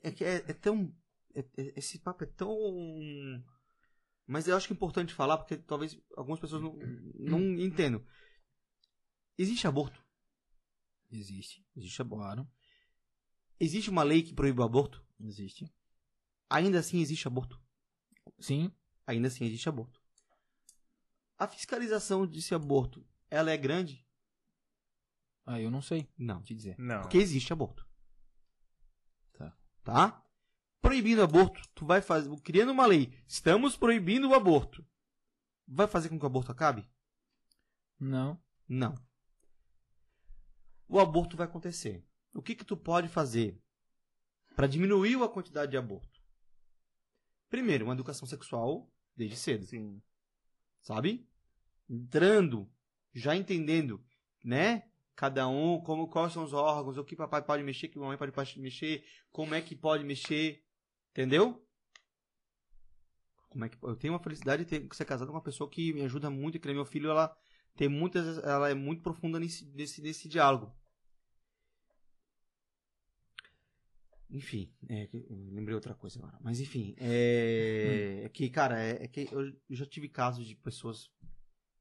É, que é, é tão. é- é- esse papo é tão. Mas eu acho que é importante falar, porque talvez algumas pessoas não, não entendam. Existe aborto? Existe. Existe aborto. Claro. Existe uma lei que proíbe o aborto? Existe. Ainda assim existe aborto. Sim. Ainda assim existe aborto. A fiscalização desse aborto, ela é grande? Ah, eu não sei Não. te dizer. Não. Porque existe aborto. Tá. Tá? Proibindo o aborto, tu vai fazer. Criando uma lei. Estamos proibindo o aborto. Vai fazer com que o aborto acabe? Não. Não. O aborto vai acontecer. O que que tu pode fazer para diminuir a quantidade de aborto? Primeiro, uma educação sexual desde cedo, Sim. sabe? Entrando, já entendendo, né? Cada um, como quais são os órgãos, o que papai pode mexer, o que mamãe pode, mexer, como é que pode mexer, entendeu? Como é que eu tenho uma felicidade de ter, ser casado com uma pessoa que me ajuda muito, que nem meu filho, ela tem muitas, ela é muito profunda nesse, nesse, nesse diálogo. Enfim, é, lembrei outra coisa agora. Mas enfim, é, é que, cara, é, é que eu, já tive casos de pessoas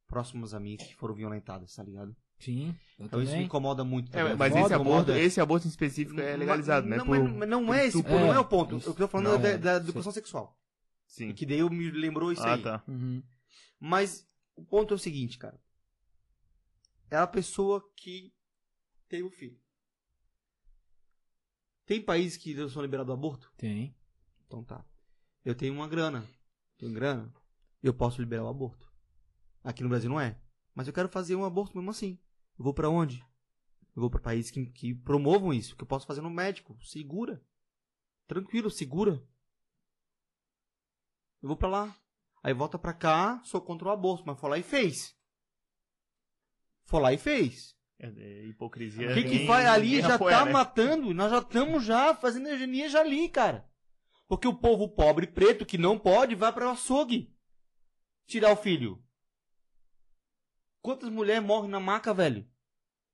próximas a mim que foram violentadas, tá ligado? Sim. Eu Então isso me também. incomoda muito. tá É, mas Foda, esse aborto, incomoda. esse aborto em específico é legalizado, né? Não, Por- mas não é esse, por não é o estupro. ponto. Isso. Eu tô falando Não, da, é. da educação sexual. Sim. Que daí eu me lembrou isso Ah, aí. tá. Uhum. Mas o ponto é o seguinte, cara. É a pessoa que teve o filho. Tem países que não são liberados do aborto? Tem. Então tá. Eu tenho uma grana. Tenho grana. Eu posso liberar o aborto. Aqui no Brasil não é. Mas eu quero fazer um aborto mesmo assim. Eu vou pra onde? Eu vou pra países que, que promovam isso. Que eu posso fazer no médico. Segura. Tranquilo, segura. Eu vou pra lá. Aí volta pra cá, sou contra o aborto. Mas foi lá e fez. Foi lá e fez. É, é hipocrisia. O que que vai ali já apoia, tá né? matando, nós já estamos já fazendo eugenia já ali, cara. Porque o povo pobre preto que não pode vai para o açougue tirar o filho. Quantas mulheres morrem na maca, velho?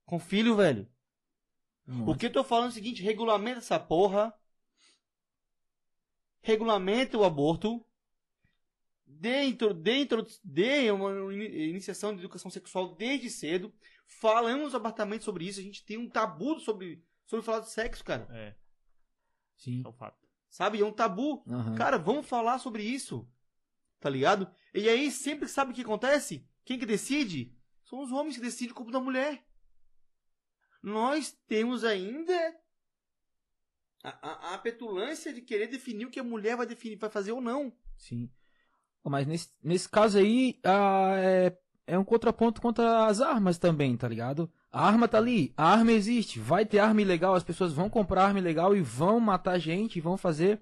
Com filho, velho? O que eu tô falando é o seguinte, regulamenta essa porra. Regulamenta o aborto. Dentro, dentro, dê uma ini- iniciação de educação sexual desde cedo. Falamos abertamente sobre isso. A gente tem um tabu sobre, sobre falar de sexo, cara. É, Sim. é um fato. Sabe? É um tabu. Aham. Cara, vamos falar sobre isso. Tá ligado? E aí, sempre sabe o que acontece? Quem que decide? São os homens que decidem o corpo da mulher. Nós temos ainda a, a- a petulância de querer definir o que a mulher vai definir, vai fazer ou não. Sim. Mas nesse, nesse caso aí, ah, é, é um contraponto contra as armas também, tá ligado? A arma tá ali, a arma existe, vai ter arma ilegal, as pessoas vão comprar arma ilegal e vão matar gente, vão fazer.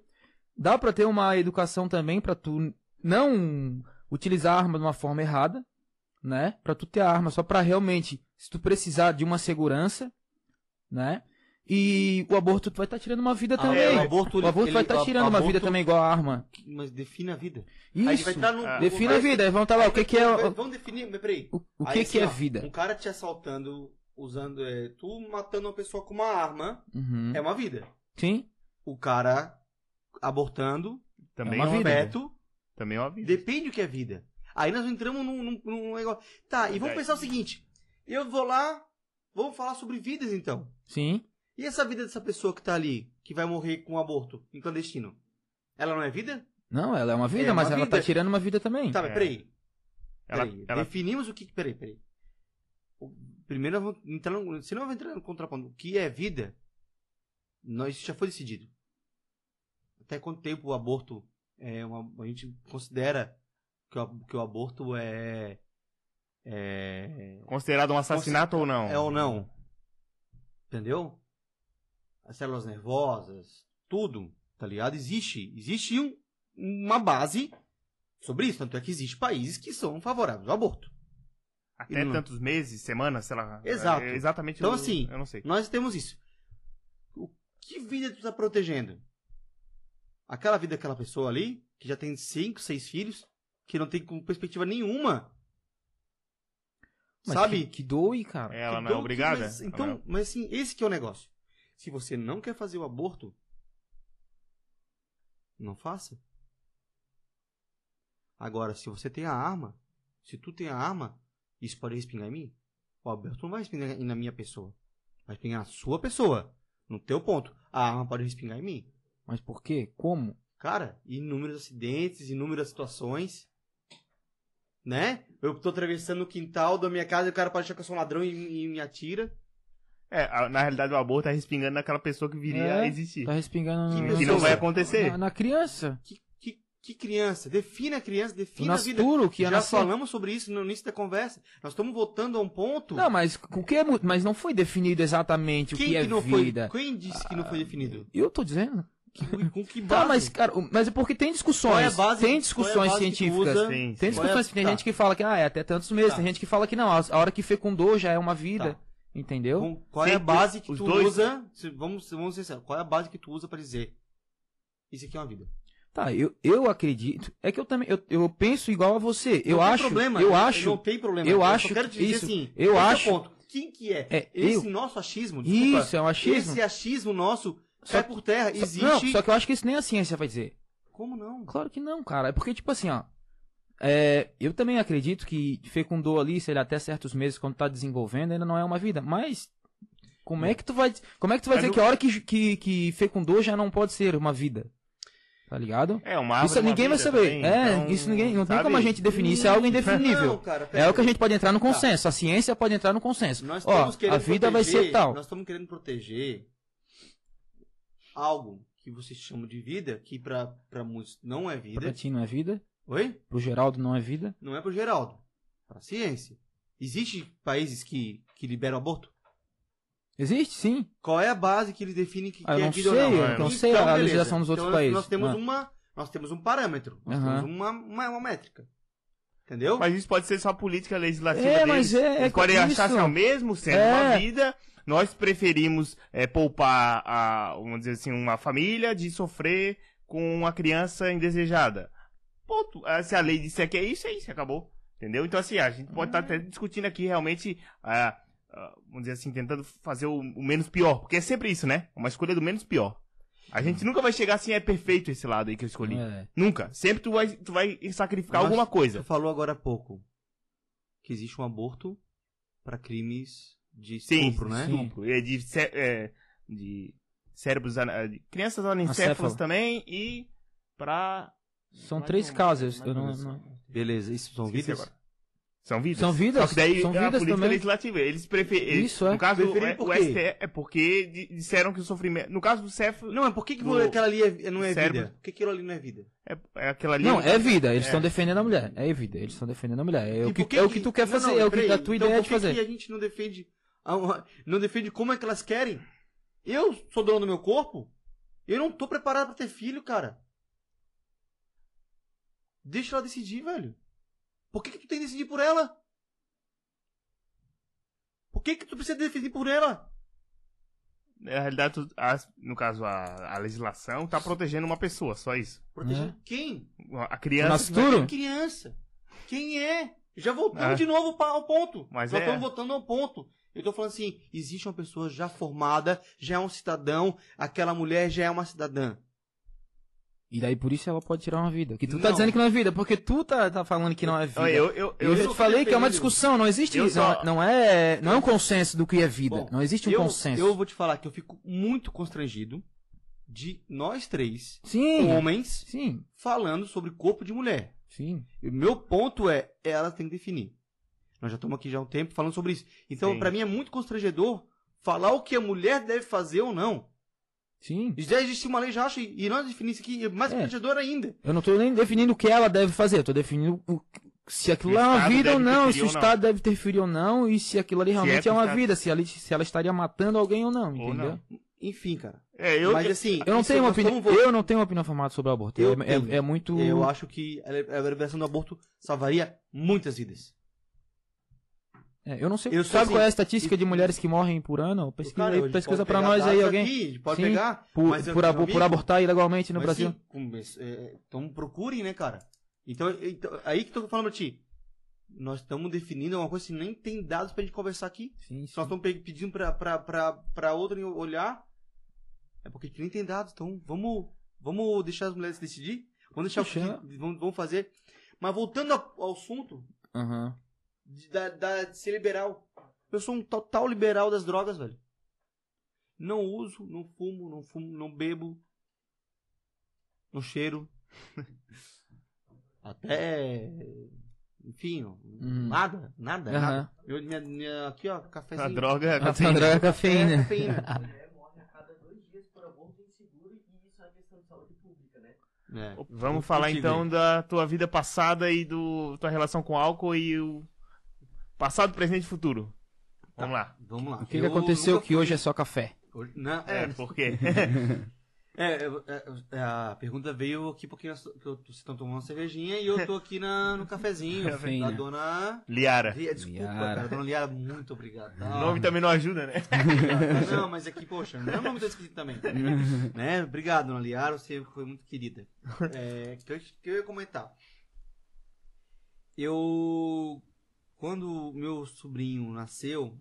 Dá pra ter uma educação também pra tu não utilizar a arma de uma forma errada, né? Pra tu ter a arma só pra realmente, se tu precisar de uma segurança, né? E o aborto tu vai estar tirando uma vida também. é, o aborto, o aborto vai ele- estar o tirando uma vida também igual a arma. Mas define a vida. Isso. Vai entrar no, Ah. Defina vai- a vida, vamos estar lá. O que, que é. vai- o- Vamos definir, peraí. O, o Aí, que, assim, que é ó, vida? Um cara te assaltando, usando. É, tu matando uma pessoa com uma arma, Uhum. é uma vida. Sim. O cara abortando, Também É é uma uma vida. feto, Também é uma vida. depende do que é vida. Aí nós entramos num, num, num negócio. Tá, e vamos pensar o seguinte: eu vou lá, vamos falar sobre vidas então. Sim. E essa vida dessa pessoa que tá ali, que vai morrer com um aborto em clandestino? Ela não é vida? Não, ela é uma vida, É uma mas ela vida. tá tirando uma vida também. Tá, mas É. peraí. Ela, Peraí, ela- Definimos o que. Peraí, peraí. O- Primeiro, eu vou entrar no, se não eu vou entrar no contraponto. O que é vida? Nós isso já foi decidido. Até quanto tempo o aborto é uma, a gente considera que o, que o aborto é é considerado um assassinato ou não? é ou não? Entendeu? As células nervosas, tudo, tá ligado? Existe, existe um- uma base sobre isso, tanto é que existe países que são favoráveis ao aborto. Até não- tantos meses, semanas, sei lá. Exato. É exatamente. Então, o- assim, Eu não sei. Nós temos isso. O que vida tu tá protegendo? Aquela vida daquela pessoa ali, que já tem cinco, seis filhos, que não tem com perspectiva nenhuma. Mas sabe? Que, que doe, cara. Ela Que não é dou- obrigada? Mas, então, é- mas assim, esse que é o negócio. Se você não quer fazer o aborto, não faça. Agora, se você tem a arma, se tu tem a arma, isso pode respingar em mim? O aborto não vai respingar na minha pessoa. Vai respingar na sua pessoa. No teu ponto. A arma pode respingar em mim. Mas por quê? Como? Cara, inúmeros acidentes, inúmeras situações. Né? Eu tô atravessando o quintal da minha casa e o cara pode achar que eu sou um ladrão e, e me atira. É, na realidade o aborto tá respingando naquela pessoa que viria É, a existir. Tá respingando Que no- Que não vai acontecer. na, na criança. Que, que, que criança? Define a criança, O define a vida. Nasturo, que Já nascer. falamos sobre isso no início da conversa. Nós estamos voltando a um ponto. Não, mas o que é, mas não foi definido exatamente Quem o que é não vida. foi? Quem disse que não foi definido? Eu tô dizendo. Que- Com que base? Tá, mas cara, mas é porque tem Qual é a discussões, base- tem é discussões tu científicas. usa? Sim, Tem sim. discussões, é a- tem tá. gente que fala que ah, é até tantos meses, Tá. tem gente que fala que não, a a hora que fecundou já é uma vida, Tá. Entendeu? Com- qual é a Sempre base que tu dois- usa? se- Vamos, vamos ser sinceros. Qual é a base que tu usa pra dizer? Isso aqui é uma vida. Tá, eu, eu acredito. É que eu também eu, eu penso igual a você. eu Não tem acho, problema, eu não- acho, Não tem problema. eu só acho quero te dizer isso- assim. eu é acho- ponto. Quem que é? É, esse eu- nosso achismo, desculpa. isso é um achismo. Esse achismo nosso Só que- por terra. Só- Existe. Não, só que eu acho que isso nem a ciência vai dizer. Como não? Claro que não, cara. É porque, tipo assim, ó. É, eu também acredito que fecundou ali, sei lá, até certos meses, quando tá desenvolvendo, ainda não é uma vida. Mas. Como é que tu vai. Como é que tu vai dizer o- que a hora que, que, que fecundou já não pode ser uma vida? Tá ligado? É, uma árvore, Isso uma ninguém vai saber. também, é, então, isso ninguém. Não tem sabe? como a gente definir. Isso é algo indefinível. Não, cara, É o que a gente pode entrar no Tá. consenso. A ciência pode entrar no consenso. Nós Ó, a vida vai proteger- ser tal. Nós estamos querendo proteger algo que vocês chamam de vida, que pra, pra muitos não é vida. Pra ti não é vida. Oi? Pro Geraldo não é vida. Não é pro Geraldo. Pra ciência. Existem países que, que liberam aborto? Existe, sim. Qual é a base que eles definem que, Ah, que é vida sei, ou não? eu não sei a beleza. legislação dos outros Então, países. Nós temos, Ah. uma, nós temos um parâmetro. Nós temos uma, uma, uma métrica. Entendeu? Mas isso pode ser só política legislativa É, deles. mas é- é Eles podem isso. achar assim, ó, mesmo sendo É. uma vida, nós preferimos é, poupar, a, vamos dizer assim, uma família de sofrer com uma criança indesejada. Ponto. Ah, Se a lei disser que é isso, é isso, acabou. Entendeu? Então, assim, a gente pode estar até discutindo aqui realmente, ah, ah, vamos dizer assim, tentando fazer o, o menos pior. Porque é sempre isso, né? Uma escolha do menos pior. A gente nunca vai chegar assim, é perfeito esse lado aí que eu escolhi. É. Nunca. Sempre tu vai, tu vai sacrificar Nós- alguma Tu coisa. falou agora há pouco que existe um aborto para crimes de Sim, estupro, né? estupro. É de, é, de cérebros, de crianças anencéfalas também e pra... São Mais três um, casos. mais Eu não, um. não- Beleza, isso são Esqueci vidas? agora. São vidas? São vidas, Só que daí são é a vidas política também. legislativa. Eles preferem... Isso, é. No caso do Preferir é, por o quê? STF, é porque di- disseram que o sofrimento... No caso do céfalo, Não, mas por que, que Do aquela ali é- não é cérebro. vida? Por que aquilo ali não é vida? é, é aquela ali... Não, é vida. Eles É. estão defendendo a mulher. É vida. Eles estão defendendo a mulher. É, E o que, por é o que tu quer não, fazer. não, é o que a tua então ideia por de que fazer. que a gente não defende, a não defende como é que elas querem? Eu sou dono do meu corpo? Eu não tô preparado pra ter filho, cara. Deixa ela decidir, velho. Por que, que tu tem que decidir por ela? Por que, que tu precisa decidir por ela? Na realidade, tu- as- no caso, a, a legislação tá protegendo uma pessoa, só isso. Proteger É. quem? A criança... Nasturo? Que criança. Quem é? Já voltamos É. de novo pa- ao ponto. Mas Já é. estamos voltando ao ponto. Eu tô falando assim, existe uma pessoa já formada, já é um cidadão, aquela mulher já é uma cidadã. E daí por isso ela pode tirar uma vida. Que tu tá Não. dizendo que não é vida, porque tu tá, tá falando que não é vida. Eu, eu, Eu, eu, falei que é uma discussão, não existe isso. só- Não, não é, não é um consenso do que é vida. Bom, não existe um eu, consenso. eu vou te falar que eu fico muito constrangido de nós três, Sim, homens, sim, falando sobre corpo de mulher. sim. E o meu ponto é, ela tem que definir. Nós já estamos aqui já há um tempo falando sobre isso. Então, pra mim é muito constrangedor falar o que a mulher deve fazer ou não. Sim. Já existe uma lei, já acho, e nós definimos isso aqui, é mais É. ainda. Eu não tô nem definindo o que ela deve fazer, eu tô definindo o- se aquilo Se o é uma Estado vida ou não, se o ou não. Estado deve interferir ou não, e se aquilo ali Se é realmente é, o uma Estado- vida, se ela, se ela estaria matando alguém ou não, Ou entendeu? não. Enfim, cara. É, eu, Mas assim, Eu não tenho uma opinião, estamos eu não tenho uma opinião formada sobre o aborto. Eu é, é- é muito Eu acho que a liberação do aborto salvaria muitas vidas. É, eu não sei. Eu sabe assim, qual é a estatística e- de mulheres que morrem por ano? Pesquisa, Cara, aí, pesquisa pra nós aí alguém. aqui, pode Sim, pegar. Por, por, abo- por abortar ilegalmente no mas Brasil. sim, com- é, então procurem, né, cara? Então, então, aí que eu tô falando pra ti. Nós estamos definindo uma coisa que nem tem dados pra gente conversar aqui. Sim, sim. Nós estamos pe- pedindo pra, pra, pra, pra outra olhar, é porque a gente nem tem dados. Então, vamos, vamos deixar as mulheres decidir? Vamos deixar o Deixar. que vamos, vamos fazer. Mas voltando ao, ao assunto Aham. De, da, da- de ser liberal. Eu sou um total liberal das drogas, velho. Não uso, não fumo, não fumo, não bebo. Não cheiro. Até. enfim, Uhum. nada, nada, Aham. nada. Eu, minha, minha- aqui, ó, A cafezinho. droga. A cafeína. droga é É, cafeína. cafeína. a cada dois dias por aborto inseguro e isso é questão de saúde pública, né? É. Vamos falar então da tua vida passada e do tua relação com álcool e o passado, presente e futuro. Vamos lá. Vamos lá. O que, que Eu aconteceu que fui- hoje é só café? Hoje- Não, É, é, por quê? é, é, é, a pergunta veio aqui porque nós- que eu- vocês estão tomando uma cervejinha e eu tô aqui na, no cafezinho Cafeína. da dona... Liara. Lia- Desculpa, Liara. cara, dona Liara, muito obrigado. O tá? nome também não ajuda, né? Não, mas aqui, poxa, não é um nome tão esquisito também. né? Obrigado, dona Liara, você foi muito querida. É, que, eu, que eu ia comentar. Eu. Quando meu sobrinho nasceu,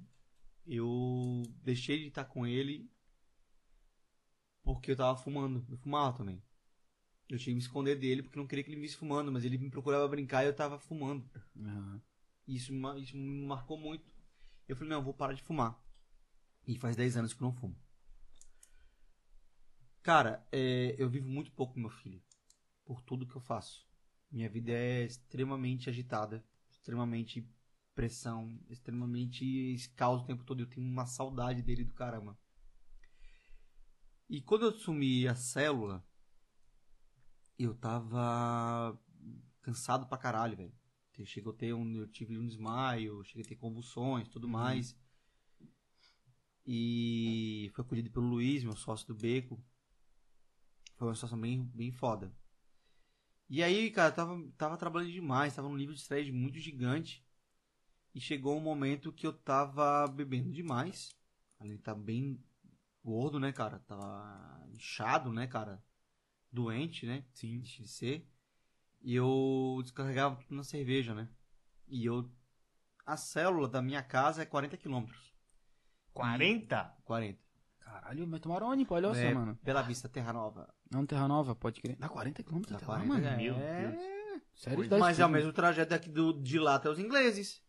eu deixei de estar com ele porque eu tava fumando. Eu fumava também. Eu tinha que me esconder dele porque não queria que ele me visse fumando, mas ele me procurava brincar e eu tava fumando. Aham. Isso, isso me marcou muito. Eu falei, não, eu vou parar de fumar. E faz 10 anos que eu não fumo. Cara, é, eu vivo muito pouco com meu filho. Por tudo que eu faço. Minha vida é extremamente agitada. Extremamente pressão. Extremamente caos o tempo todo. Eu tenho uma saudade dele do caramba. E quando eu assumi a célula, eu tava cansado pra caralho, velho. Chegou a ter um, eu tive um desmaio, cheguei a ter convulsões, tudo mais. E foi acolhido pelo Luiz, meu sócio do beco. Foi uma situação bem, bem foda. E aí, cara, tava, tava trabalhando demais, tava num nível de estresse muito gigante. E chegou um momento que eu tava bebendo demais. De tá bem gordo, né, cara? Tava inchado, né, cara? Doente, né? Sim. De ser. E eu descarregava tudo na cerveja, né? E eu. A célula da minha casa é 40 quilômetros. 40? 40. Caralho, mas tomaram onde? Olha só, É, mano. Bela Vista Terra Nova. Não, Terra Nova, pode crer. Dá 40 km Dá até lá, 40, mano. é. Meu É. Deus. Sério? Pois, dá Mas é o mesmo trajeto daqui do, de lá até os ingleses.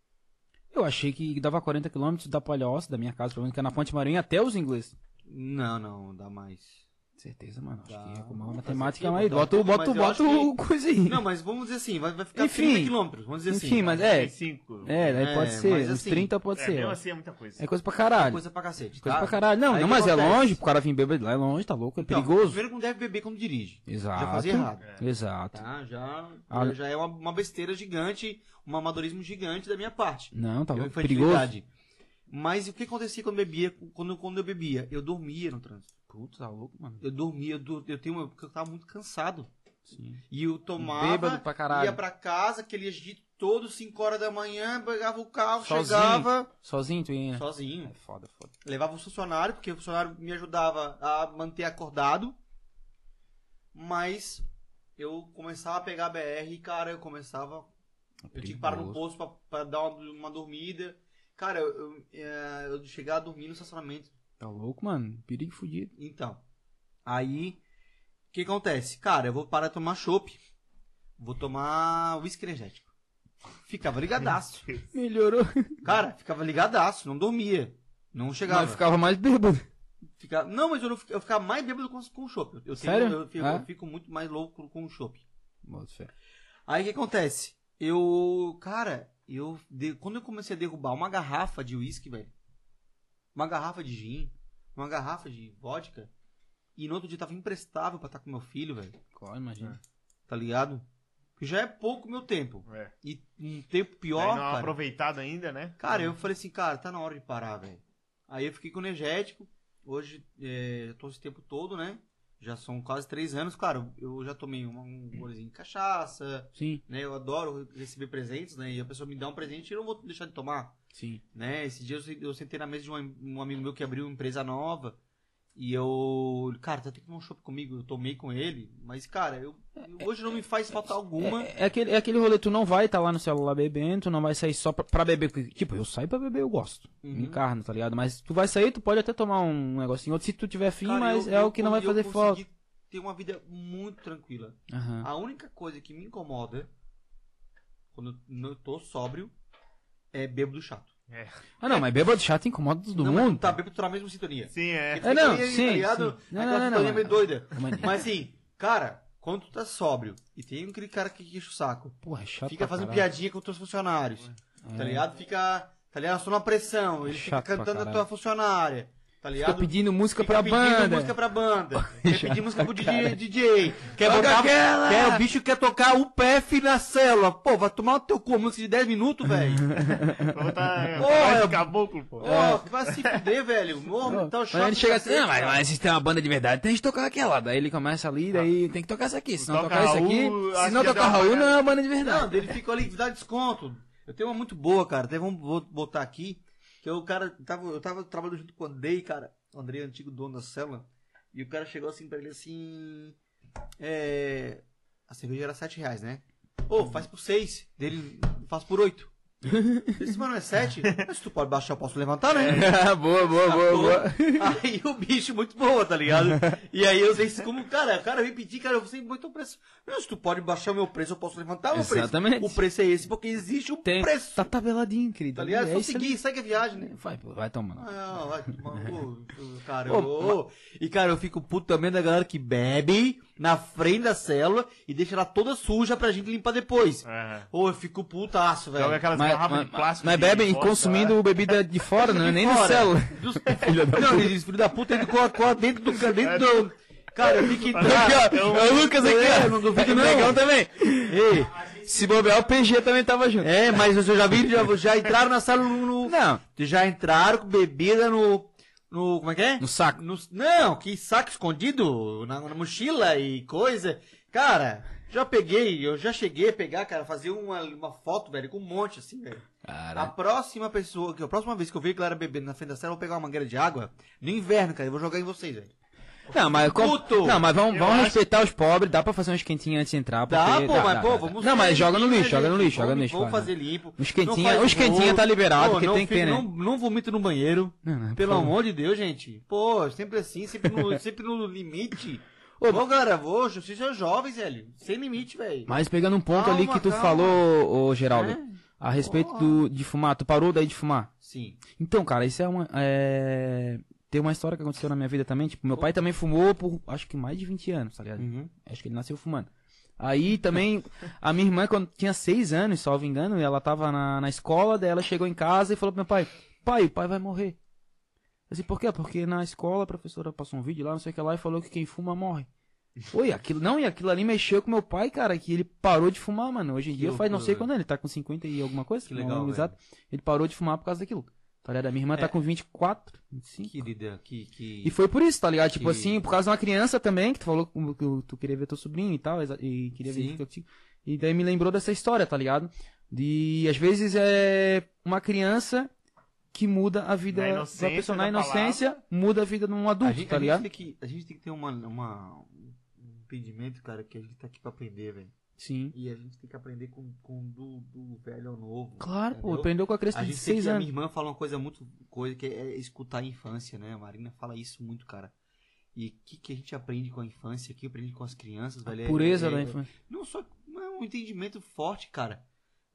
Eu achei que dava 40 km da Palhoça, da minha casa, pelo menos que é na Ponte Marinha, até os ingleses. Não, não, dá mais. Certeza, mano. Acho Dá. que é com uma matemática dar Bota, bota, bota, mas acho o coisa aí. Não, mas vamos dizer assim, vai, vai ficar Enfim. 30 quilômetros, vamos dizer assim. Enfim, mas é. 35. É, daí É, pode ser. mas Uns assim, 30 pode É, ser. mesmo assim é muita coisa. É coisa pra É caralho. coisa pra cacete. Coisa tá? pra caralho. Não, Aí não, que mas é acontece? longe, pro cara vir bêbado lá é longe, tá louco, é Então, perigoso. Primeiro que não deve beber quando dirige. Exato. Já fazia errado. Exato. Tá? Já, Ah. já é uma, uma besteira gigante, um amadorismo gigante da minha parte. Não, tá louco, perigoso. Mas o que acontecia quando eu bebia? Quando, quando eu bebia? Eu dormia no trânsito. Puta, tá louco, mano. Eu dormia, eu, dur- eu tenho uma, porque eu tava muito cansado. Sim. E eu tomava, Bêbado pra caralho. ia pra casa, aquele agito todo, 5 horas da manhã, pegava o carro, Sozinho? chegava Sozinho tu ia, sozinho. É foda, foda. Levava o funcionário, porque o funcionário me ajudava a manter acordado. Mas eu começava a pegar a BR e, cara, eu começava. Eu tinha que parar no posto pra, pra dar uma, uma dormida. Cara, eu, eu, é, eu chegava a dormir no estacionamento. Tá louco, mano. Perigo fudido. Então, aí, o que acontece? Cara, eu vou parar de tomar chopp. Vou tomar uísque energético. Ficava ligadaço. Melhorou. Cara, ficava ligadaço, não dormia. Não chegava. Mas ficava mais bêbado. Ficava- Não, mas eu, não, fi- eu ficava mais bêbado com, com o chopp. Eu, Sério? Eu, fico, Ah? eu fico muito mais louco com o chopp. Aí o que acontece? Eu, cara, eu de- quando eu comecei a derrubar uma garrafa de uísque, velho, uma garrafa de gin, uma garrafa de vodka, e no outro dia tava imprestável pra estar com meu filho, velho, Qual, imagina. tá ligado? Que já é pouco meu tempo. É. E um tempo pior, não cara. aproveitado ainda, né? Cara, eu falei assim, cara, tá na hora de parar, velho. Aí eu fiquei com energético. Hoje, é, eu tô esse tempo todo, né? Já são quase três anos. Claro, eu já tomei uma- um golezinho de cachaça, Sim, né? Eu adoro receber presentes, né? E a pessoa me dá um presente e eu não vou deixar de tomar, sim. né? Esse dia eu, eu sentei na mesa de um, um amigo meu que abriu uma empresa nova. E eu... Cara, tá tem que tomar um chopp comigo. Eu tomei com ele. Mas, cara, eu, eu- hoje não me faz falta alguma. É, é aquele, é aquele rolê, tu não vai estar lá no celular bebendo, tu não vai sair só pra, pra beber. Tipo, eu saio pra beber, eu gosto. Uhum. Me encarno, tá ligado? Mas tu vai sair, tu pode até tomar um negocinho outro se tu tiver fim, Cara, mas eu- é o que não vai fazer falta. ter uma vida muito tranquila. Aham. A única coisa que me incomoda quando eu não tô sóbrio é bêbado chato. Ah, não, mas bêbado chato incomoda todo não, mundo. não tá bêbado, tu tá na mesma sintonia. Sim, é. É, fica não, ali, sim, tá ligado? sim. Não, Aquela não, não, sintonia não, meio mas- doida. Mania. Mas assim, cara, quando tu tá sóbrio e tem aquele cara que enche o saco, Porra, é chato fica fazendo caralho. piadinha com os teus funcionários, tá É. ligado? Fica, tá ligado? Só na pressão, ele fica Chato pra cantando a tua funcionária, tá ligado? Fica pedindo música Fica pra pedindo banda. música pra banda. Quer pedir música pro pra DJ. DJ. Quer Toca botar, aquela! quer, o bicho quer tocar o PF na célula. Pô, vai tomar no teu cu, música de 10 minutos, velho. De eu- caboclo, pô. Pô, vai se fuder, velho. Ô, tá Aí ele chega assim, não, mas, mas se tem uma banda de verdade, tem que tocar aquela. Daí ele começa ali, daí tem que tocar essa aqui. Se não Toca tocar isso aqui, se não já tocar Raul, não é uma banda de Não, verdade. daí ele fica ali, dá desconto. Eu tenho uma muito boa, cara. Até vamos botar aqui. Que o cara tava, eu tava trabalhando junto com o Andrei, cara. O Andrei é antigo dono da célula. E o cara chegou assim pra ele assim. É. A cerveja era 7 reais, né? Ô, faz por 6. Dele, faz por 8. Esse mano é 7? Mas tu pode baixar, eu posso levantar, né? boa, boa, boa, Sacou? boa. Aí o bicho muito boa, tá ligado? E aí eu sei como, cara, o cara vem pedir, cara, você muito preço. Se tu pode baixar o meu preço, eu posso levantar o meu Exatamente. preço. O preço é esse, porque existe um Tem, preço. tá tabeladinho, querido. Tá ligado? É Só isso seguir, segue a viagem, né? Vai, pô, vai tomando. Ah, vai ô, cara, ô. E cara, eu fico puto também da galera que bebe na frente da célula e deixa ela toda suja pra gente limpar depois. É. Ô, eu fico putaço, velho. Joga aquelas Mas, garrafas mas, de plástico. mas bebem consumindo bebida de fora, né? Nem Fora. céu. Dos... Não, eles filho da puta dentro, do- com- dentro do. Dentro do... Cara, eu Aqui, entrar. ó, É o Lucas aqui, É, ó. não duvido não. Negão também. Ei, Se bobear, o PG também tava junto. é, mas eu já vi, já, já entraram na sala no. no- Não, Já entraram com bebida no. No. Como é que é? no saco. No- não, que saco escondido na, na mochila e coisa. Cara, já peguei, eu já cheguei a pegar, cara, fazer uma, uma foto, velho, com um monte assim, velho. A Caralho. próxima pessoa, que a próxima vez que eu ver que ela era bebendo na frente da cela, eu vou pegar uma mangueira de água no inverno, cara, eu vou jogar em vocês, velho. Não, mas, com... Não, mas vamos, vamos respeitar os pobres, dá pra fazer um esquentinho antes de entrar. Dá, porque- pô, dá, mas dá, pô, dá. vamos Não, mas joga no lixo, né, joga no lixo, joga no lixo. Vamos fazer vai. limpo. Os faz os quentinha rolo. tá liberado, porque tem que ter, né? Não, não vomita no banheiro. Pelo amor de Deus, gente. Pô, sempre assim, sempre no, sempre no limite. Ô, Ô, galera, vou, vocês são jovens, velho. Sem limite, velho. Mas pegando um ponto Calma, ali que tu calma. falou, ô Geraldo, É? a respeito Porra. do, de fumar, tu parou daí de fumar? Sim. Então, cara, isso é uma. É... Tem uma história que aconteceu na minha vida também. Tipo, meu pai também fumou por acho que mais de 20 anos, tá ligado? Uhum. Acho que ele nasceu fumando. Aí também, a minha irmã, quando tinha 6 anos, salvo engano, ela tava na, na escola, daí ela chegou em casa e falou pro meu pai: Pai, o pai vai morrer. Eu disse, por quê? Porque na escola a professora passou um vídeo lá, não sei o que lá, e falou que quem fuma morre. Oi, aquilo. Não, e aquilo ali mexeu com meu pai, cara, que ele parou de fumar, mano. Hoje em dia faz não sei loucura. quando ele tá com 50 e alguma coisa, Que legal, exato. Ele parou de fumar por causa daquilo. Tá ligado? A minha irmã É. tá com 24, 25. Querida, que. que... E foi por isso, tá ligado? Tipo Que- assim, por causa de uma criança também, que tu falou que tu- tu queria ver teu sobrinho e tal, e queria Sim. ver contigo. E daí me lembrou dessa história, tá ligado? De, às vezes, é uma criança que muda a vida da inocência pessoa na inocência, muda a vida de um a adulto, gente, tá a ligado? Gente tem que, a gente tem que ter uma, uma, um impedimento, cara, que a gente tá aqui pra aprender, velho. Sim. E a gente tem que aprender com, com do, do velho ao novo. Claro, pô, entendeu? aprendeu com a criança A de gente tem 6 que, a anos. minha irmã fala uma coisa muito coisa que é escutar a infância, né? A Marina fala isso muito, cara. E o que, que a gente aprende com a infância, o que aprende com as crianças, velho? é- Pureza é- da é- infância. Não só é um entendimento forte, cara.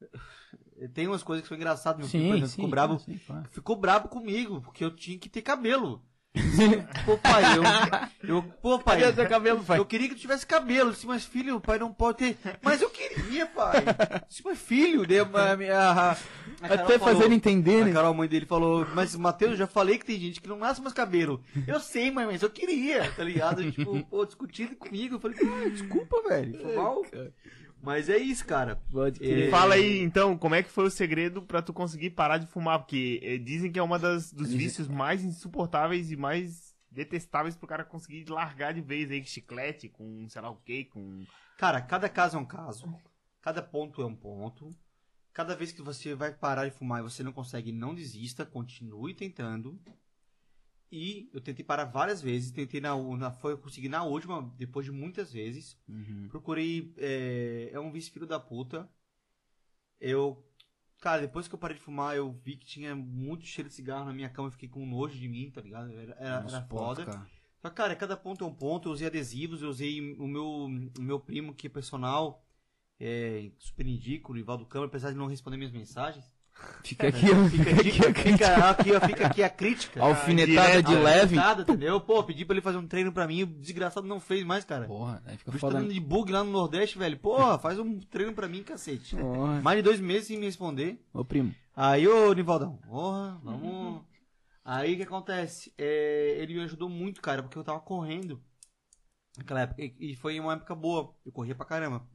Tem umas coisas que são engraçadas, meu Sim, filho, por exemplo, sim, ficou brabo, sim, claro. ficou brabo comigo, porque eu tinha que ter cabelo. Pô, pai, eu, eu pô, pai, Cadê seu cabelo, pai? eu queria que tu tivesse cabelo. Eu disse, mas filho, o pai não pode ter. Mas eu queria, pai. Eu disse, mas filho, né? A minha, a, a Até fazer entender, a né? Carol, a mãe dele, falou, mas Matheus, eu já falei que tem gente que não nasce mais cabelo. Eu sei, mãe, mas eu queria, tá ligado? Tipo, pô, discutindo comigo. Eu falei, "Ah, desculpa, velho, foi mal. Mas é isso, cara. crer. É, Fala aí, então, como é que foi o segredo pra tu conseguir parar de fumar? Porque eh, dizem que é uma das dos vícios mais insuportáveis e mais detestáveis pro cara conseguir largar de vez aí, chiclete, com sei lá o que, com... Cara, cada caso é um caso. Cada ponto é um ponto. Cada vez que você vai parar de fumar e você não consegue, não desista, continue tentando. E eu tentei parar várias vezes, tentei na, na foi consegui na última, depois de muitas vezes. Uhum. Procurei. É, é um vício filho da puta. Eu. Cara, depois que eu parei de fumar, eu vi que tinha muito cheiro de cigarro na minha cama. Eu fiquei com nojo de mim, tá ligado? Era, era, Não era foda. cara. Só que, cara, cada ponto é um ponto. Eu usei adesivos, eu usei o meu, o meu primo, que é personal, é, super indico, o Ivaldo Câmara, apesar de não responder minhas mensagens. Fica aqui, ó, Fica, fica aqui, fica, ó, fica, aqui, fica aqui a crítica. Alfinetada de leve. Nada, entendeu? Pô, pedi pra ele fazer um treino pra mim, o desgraçado não fez mais, cara. Porra, aí fica tá foda. de bug lá no Nordeste, velho. Porra, faz um treino pra mim, cacete. Porra. Mais de dois meses sem me responder. Ô, primo. Aí, ô, Nivaldão, porra, vamos. Aí o que acontece? É, ele me ajudou muito, cara, porque eu tava correndo naquela época. E foi uma época boa. Eu corria pra caramba.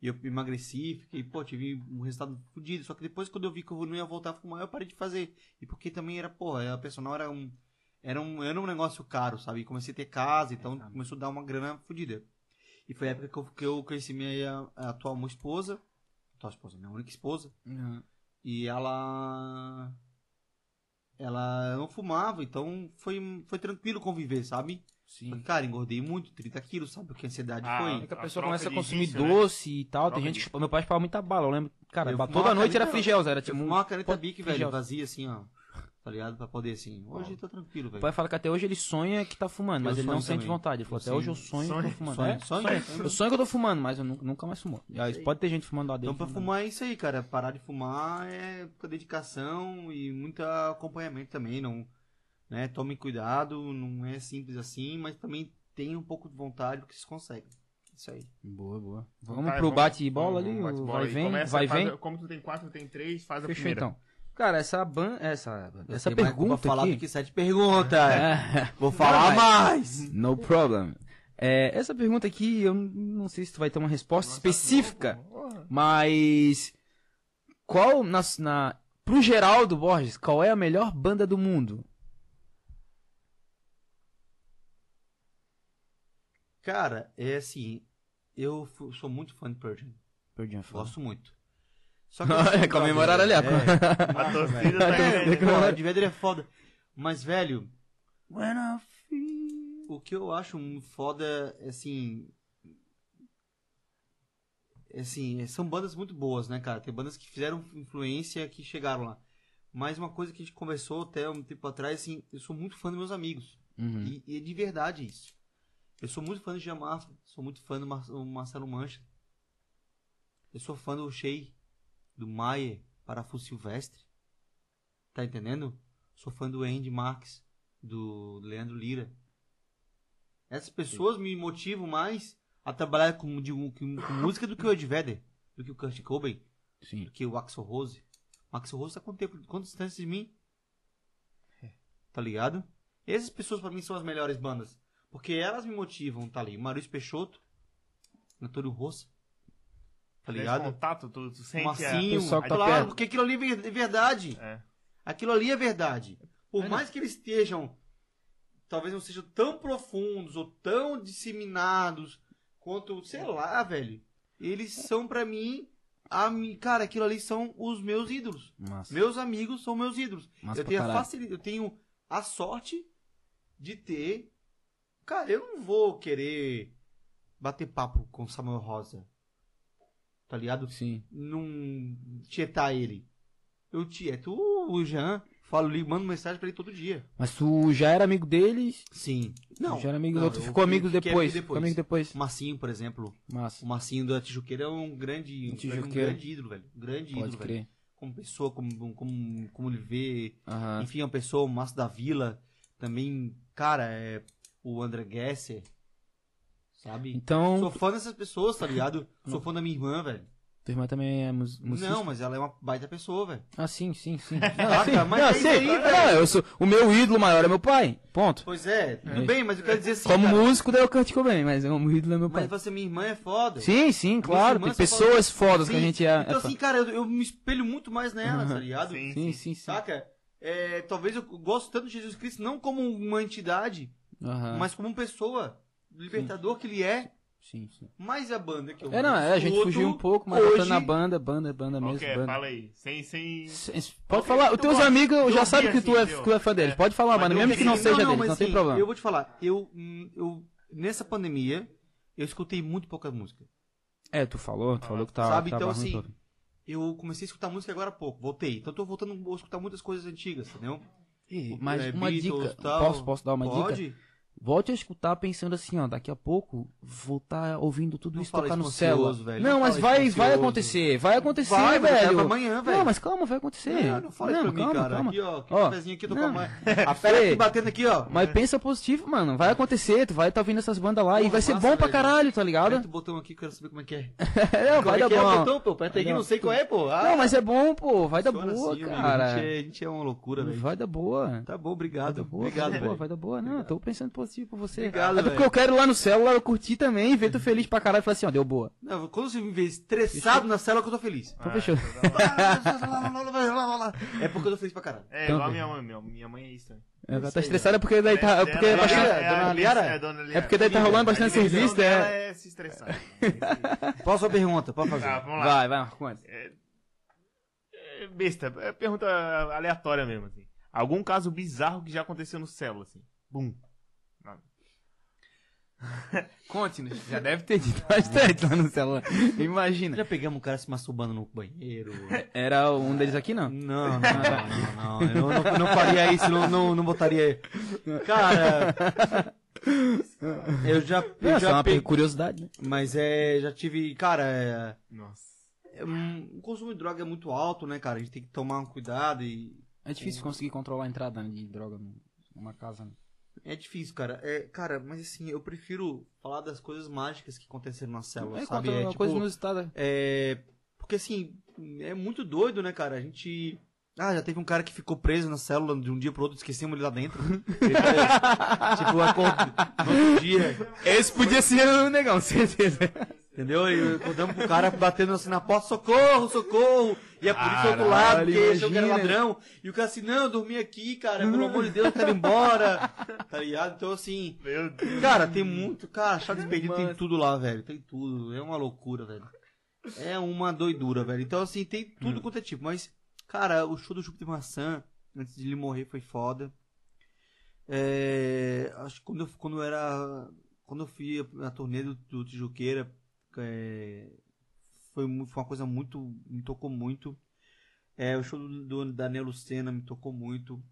E eu emagreci, fiquei, pô, tive um resultado fodido. Só que depois, quando eu vi que eu não ia voltar com maior, eu parei de fazer. E porque também era, porra, a personal era um. Era um, era um negócio caro, sabe? E comecei a ter casa, então começou a dar uma grana fodida. E foi a época que eu, que eu conheci minha a atual esposa. Atual esposa, minha única esposa. E ela. Ela não fumava, então foi, foi tranquilo conviver, sabe? Sim. cara, engordei muito, 30 quilos, sabe? O que a ansiedade Ah, foi. É que a A pessoa começa a consumir vício, né? doce e tal. Troca Tem gente que. Meu pai chupava muita bala, eu lembro. Cara, Eu toda noite era frigels, era tipo. uma caneta Bic, velho, frigels. vazia assim, ó. Tá ligado? Pra poder assim. Hoje tá tranquilo, O velho. pai fala que até hoje ele sonha que tá fumando, mas Eu ele não sonho sente também. vontade. Ele falou, Eu até hoje eu sonho. sonho que eu tô Sonho. fumando. Sonho, É, sonho. sonho. Eu sonho que eu tô fumando, mas eu nu- nunca mais fumo. Aí, pode ter gente fumando lá dentro. Então pra fumar é isso aí, cara. Parar de fumar é com dedicação e muito acompanhamento também. Não, né? Tomem cuidado, não é simples assim, mas também tenham um pouco de vontade porque vocês conseguem. Isso aí. Boa, boa. Vamos tá, pro bate-bola ali, vamos vai vem, Começa, vai faz- vem. Como tu tem quatro, tu tem três, faz a Fechou primeira. então. Cara, essa ban... essa Eu essa pergunta pra falar aqui... do que sete perguntas. É. Vou falar Não, mais. No problem. É, essa pergunta aqui, eu não sei se tu vai ter uma resposta específica, mas qual na, na pro Geraldo Borges, qual é a melhor banda do mundo? Cara, é assim. Eu sou muito fã de Pearl Jam. Fala. Gosto muito. Só que É, comemoraram ali, brother, é. A torcida tá É, ganhando. porra, de Vedder é foda. Mas, velho, When I feel- o que eu acho um foda, é, assim. é, Assim, são bandas muito boas, né, cara? Tem bandas que fizeram influência que chegaram lá. Mas uma coisa que a gente conversou até um tempo atrás, assim, eu sou muito fã dos meus amigos. Uhum. E, e é de verdade isso. Eu sou muito fã do Giamafra, sou muito fã do Mar Marcelo Mancha. Eu sou fã do Shea, do Maier, Parafuso Silvestre. Tá entendendo? Sou fã do Andy Marques, do Leandro Lira. Essas pessoas me motivam mais a trabalhar com, de- com- com música do que o Ed Vedder, do que o Kurt Cobain, Sim. do que o Axel Rose. O Axel Rose tá quanto tempo, quanto distância de mim? Tá ligado? Essas pessoas pra mim são as melhores bandas. Porque elas me motivam, tá ali. Maurício Peixoto, Antônio Roça. Tá ligado? contato, tu, tu sente Marcinho, pessoal que tá claro, perto. porque aquilo ali é verdade. a... É. Aquilo ali é verdade. Por É, mais que eles estejam, talvez não sejam tão profundos ou tão disseminados quanto, sei lá, velho. Eles são pra mim, a, cara, aquilo ali são os meus ídolos. Massa. Meus amigos são meus ídolos. Massa eu tenho a facilidade, eu tenho a sorte de ter. Cara, eu não vou querer bater papo com Samuel Rosa. Tá ligado? Sim. Não tietar ele. Eu tieto o Jean, falo, ligo, mando mensagem pra ele todo dia. Mas tu já era amigo deles? Sim. Tu Não. já era amigo, não, ou tu eu- ficou amigo fiquei depois? amigo Ficou amigo depois. O Marcinho, por exemplo. Massa. O Marcinho da Tijuqueira é um grande, Um um grande ídolo, velho. Um grande Pode ídolo, velho. crer. Como pessoa, como, como, como ele vê Aham. Enfim, é uma pessoa, o Márcio da Vila, também, cara, é o André Gesser, sabe? Então, Sou fã dessas pessoas, tá ligado? Sou fã da minha irmã, velho. tua irmã também é mus musicista? Não, mas ela é uma baita pessoa, velho. Ah, sim, sim, sim. Saca? Não, sim. Mas Não, é sim. aí, Não, eu sou, o meu ídolo maior é meu pai. Ponto. Pois é, tudo É. bem, mas eu quero dizer assim, Como cara, músico, daí eu canto Cobain, mas o ídolo é meu pai. mas você, minha irmã, é foda. Sim, sim, claro. Tem pessoas são fodas. fodas que a Sim, gente é. Então é assim, cara, eu, eu me espelho muito mais nela, Uhum. tá ligado? Sim. sim, sim, sim. Saca? É, talvez eu gosto tanto de Jesus Cristo, não como uma entidade, Aham. mas como uma pessoa, libertador que ele é. Sim, sim. Mas a banda que eu É, não, é, a gente escuto fugiu um pouco, mas hoje, voltando na banda, banda, banda mesmo. que é? banda. Fala aí. Sem, sem... S- s- Qual Pode falar, é? os Tu teus gosta- amigos já sabem que tu é, assim, que tu é fã deles. é. Pode falar, Mas mano, mesmo que não seja não, deles, mas não tem assim, problema. Eu vou te falar, eu, hum, eu nessa pandemia eu escutei muito pouca música. É, tu falou, tu Ah, falou que tava, sabe, tava então, assim, ouvir. Eu comecei a escutar música agora há pouco, voltei. Então eu tô voltando a escutar muitas coisas antigas, entendeu? Mas É, uma Beatles, dica, tal. posso, posso dar uma dica? Volte a escutar pensando assim, ó, daqui a pouco vou estar ouvindo tudo Não isso tocar no céu. velho. Não, Não mas vai, vai acontecer, vai acontecer, Vai, velho. é pra amanhã, velho. Não, mas calma, vai acontecer. Não, não fala isso pra mim, calma, cara. calma. Aqui, ó, que Ó, cafezinho aqui, tô com não. a fera aqui batendo aqui, ó. Mas pensa positivo, mano. Vai acontecer, tu vai estar ouvindo essas bandas lá e Porra, vai ser massa, bom pra velho. caralho, tá ligado? Aperta o botão aqui, quero saber como é que é. É, vai é dar é bom. botão, pô? Aperta aqui, Não, não sei qual é, pô. Ah, Não, mas é bom, pô. Vai dar boa, assim, cara. A gente, é, é uma loucura, velho. Vai dar boa. Tá bom, obrigado. obrigado, vai dar boa, velho. vai dar boa. Não, eu tô pensando positivo pra você. Obrigado, é porque eu quero ir lá no eu curtir também, ver tu feliz pra caralho e falar assim, ó, deu boa. Não, quando você me vê estressado na cela, que eu tô feliz. Então fechou. É porque eu tô feliz pra caralho. É, Então, igual a minha mãe, minha, minha mãe é isso também. Ela tá estressada porque daí tá. É, Porque bastante- é, dona Liara? É, dona Liara. É porque daí tá rolando bastante serviço, dela é. é se estressar. Próxima pergunta, pode fazer. Tá, vamos lá. Vai, vai, Marcondes. É besta, é pergunta aleatória mesmo, assim. Algum caso bizarro que já aconteceu no céu, assim. Bum. Conte-nos. Já deve ter dito bastante lá no celular. Imagina. Já pegamos um cara se masturbando no banheiro. Era um deles aqui, não? Não, não, não, não. Eu não, não, não faria isso, não, não, não botaria. Cara. Eu já. Eu Não, só já uma peguei. curiosidade, né? Mas é. Já tive. Cara, é. Nossa. é um- o consumo de droga é muito alto, né, cara? A gente tem que tomar um cuidado e. É difícil conseguir controlar a entrada de droga numa casa. Né? É difícil, cara. É, cara, mas assim, eu prefiro falar das coisas mágicas que aconteceram na célula, É, sabe? É, uma tipo, coisa inusitada. É. Porque assim, é muito doido, né, cara? A gente. Ah, já teve um cara que ficou preso na célula de um dia pro outro, esquecemos ele lá dentro. Foi, tipo, acordou no outro dia. Esse podia ser o negão, certeza. Entendeu? E acordamos pro cara batendo assim na porta, socorro, socorro! E a polícia do outro lado, porque achou que era ladrão. E o cara assim, não, eu dormi aqui, cara, pelo amor de Deus, eu quero ir embora. Tá ligado? Então assim. Meu Deus. Cara, tem muito. Cara, Chaves Perdido tem tudo lá, velho. Tem tudo. É uma loucura, velho. É uma doidura, velho. Então, assim, tem tudo quanto é tipo. Mas, cara, o show do Júpiter Maçã, antes de ele morrer, foi foda. É, acho que quando eu, quando eu era. Quando eu fui na turnê do, do Tijuqueira, é, foi, foi uma coisa muito. Me tocou muito. É, o show do, do Daniel Lucena me tocou muito.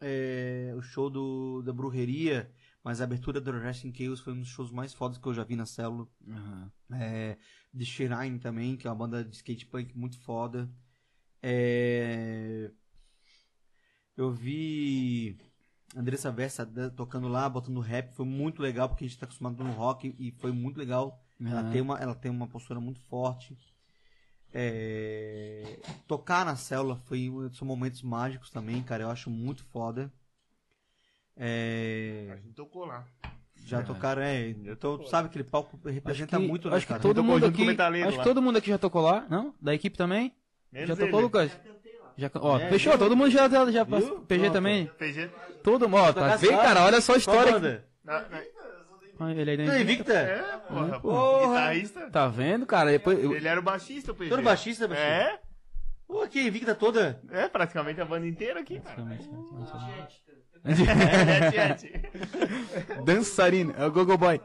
É, o show do, da Brujeria, mas a abertura do Resting Chaos foi um dos shows mais fodas que eu já vi na célula. É, The Shrine também, que é uma banda de skate punk muito foda. É, eu vi Andressa Versa tocando lá, botando rap, foi muito legal, porque a gente tá acostumado no rock e foi muito legal. Ela, Aham. tem uma, ela tem uma postura muito forte. É, tocar na célula foi um- são momentos mágicos também, cara. Eu acho muito foda. É, A gente tocou lá. já tocaram, é. Então, tu sabe aquele palco representa Acho que- muito, né, acho que cara? todo mundo aqui, acho que todo mundo aqui já tocou lá, não? Da equipe também? Menos já ele. tocou, Lucas? Já, ó, É, fechou, viu? todo mundo já, já, já? PG Pronto. também. PG. Todo mundo, ó, tá cara? Olha só a Qual história. Na- na- Ah, ele dentro. é Invicta? É, porra. Porra. Guitarrista. Tá vendo, cara? Depois, eu- Ele era o baixista, o PG. Era baixista, baixista? É? Pô, aqui, Invicta toda. É, praticamente a banda inteira aqui, cara. É, É, Tiete. Dançarino, é o Gogo Boy.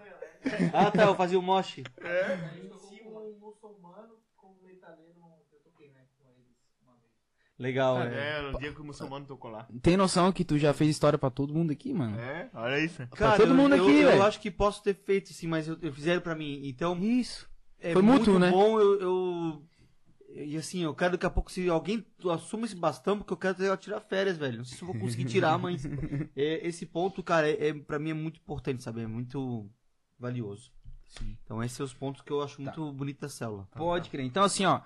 Ah, tá, eu fazia o moche. Conheci um muçulmano como metaleiro, eu toquei, né, com eles uma vez. Legal, é. É, no dia que o muçulmano tocou lá. Tem noção que tu já fez história pra todo mundo aqui, mano? É, olha isso. Cara, todo eu- mundo eu, aqui, eu, velho. acho que posso ter feito sim, mas eu, eu fizeram pra mim. Então, Isso. é Foi muito mútuo, né? bom eu, eu- E assim, eu quero daqui a pouco, se alguém assuma esse bastão, porque eu quero tirar férias, velho. Não sei se eu vou conseguir tirar, mas é, esse ponto, cara, é, é, pra mim é muito importante, sabe? É muito valioso. Então, esses são os pontos que eu acho muito bonito da célula. Pode crer. Então, assim, ó.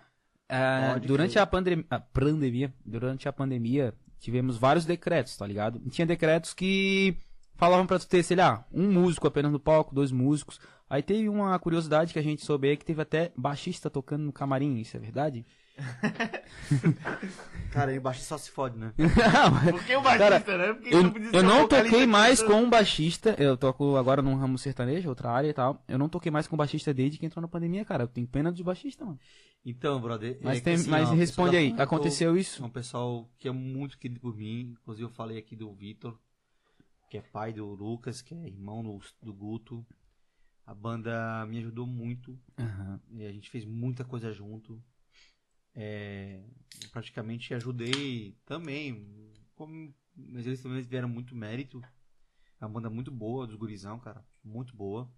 Pode durante a, pandem- a pandemia, durante a pandemia, tivemos vários decretos, tá ligado? E tinha decretos que falavam pra tu ter, sei lá, um músico apenas no palco, dois músicos. Aí teve uma curiosidade que a gente soube aí que teve até baixista tocando no camarim, isso é verdade? Cara, embaixo só se fode, né? Não, Por que o baixista, né? Porque Eu, eu não toquei que mais com um baixista. Eu toco agora num ramo sertanejo, outra área e tal. Eu não toquei mais com baixista desde que entrou na pandemia, cara. Eu tenho pena dos baixistas, mano. Então, brother. Mas, é tem, assim, mas ó, responde aí, da- aconteceu É isso? um pessoal que é muito querido por mim. Inclusive, eu falei aqui do Vitor, que é pai do Lucas, que é irmão do, do Guto. A banda me ajudou muito. E a gente fez muita coisa junto. É, praticamente ajudei também. como- mas eles também vieram muito mérito. É uma banda muito boa, dos gurizão, cara. Muito boa.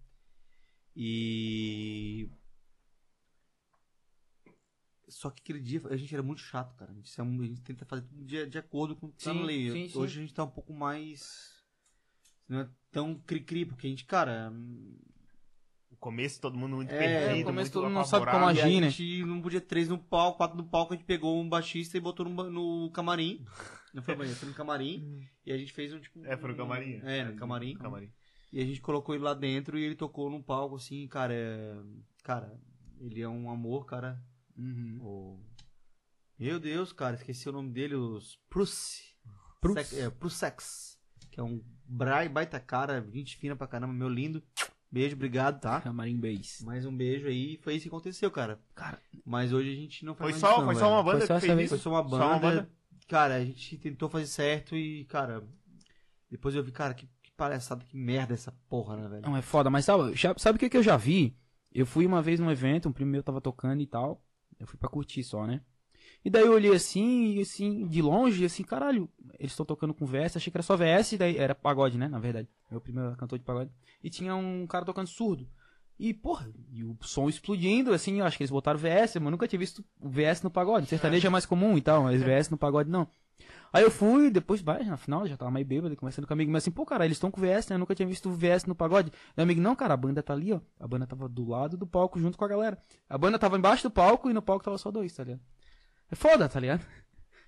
E. Só que aquele dia a gente era muito chato, cara. A gente, a gente tenta fazer tudo de, de acordo com o que tá na Sim, lei. sim, sim. Hoje a gente tá um pouco mais. Não é tão cri-cri, porque a gente, cara. O começo todo mundo muito É, perdido, no começo muito todo mundo não sabe apavorado. como agir. a né? gente não podia três no palco, quatro no palco, a gente pegou um baixista e botou no, no camarim. Não foi banheiro, foi no camarim. e a gente fez um tipo. É, foi no camarim. É, no camarim. camarim. E a gente colocou ele lá dentro e ele tocou num palco assim, cara. É... Cara, ele é um amor, cara. Uhum. O... Meu Deus, cara, esqueci o nome dele, os Prusse. Prusse. Sex- É, Prussex. Que é um brai, baita cara, gente fina pra caramba, meu lindo. Beijo, obrigado, tá? Camarim Base. Mais um beijo aí, foi isso que aconteceu, cara. Cara, Mas hoje a gente não Foi faz mais só, isso, não, foi só uma banda Foi só que fez vez. Foi isso? só uma banda. Só uma banda? Cara, a gente tentou fazer certo e, cara, depois eu vi, cara, que, que palhaçada, que merda essa porra, né, velho? Não, é foda, mas sabe, já- sabe o que, que eu já vi? Eu fui uma vez num evento, um primo meu tava tocando e tal. Eu fui pra curtir só, né? E daí eu olhei assim, e assim, de longe, e assim, caralho, eles estão tocando com VS, achei que era só VS, daí era pagode, né, na verdade. Meu primeiro cantor de pagode. E tinha um cara tocando surdo. E, porra, e o som explodindo, assim, eu acho que eles botaram VS, mas nunca tinha visto VS no pagode. Sertanejo é mais comum e tal, mas VS no pagode não. Aí eu fui, depois, vai, na final, já tava meio bêbado, conversando com o amigo, mas assim, pô, cara, eles estão com VS, né? Eu nunca tinha visto VS no pagode. Meu amigo, não, cara, a banda tá ali, ó. A banda tava do lado do palco junto com a galera. A banda tava embaixo do palco e no palco tava só dois, tá ligado? É foda, tá ligado?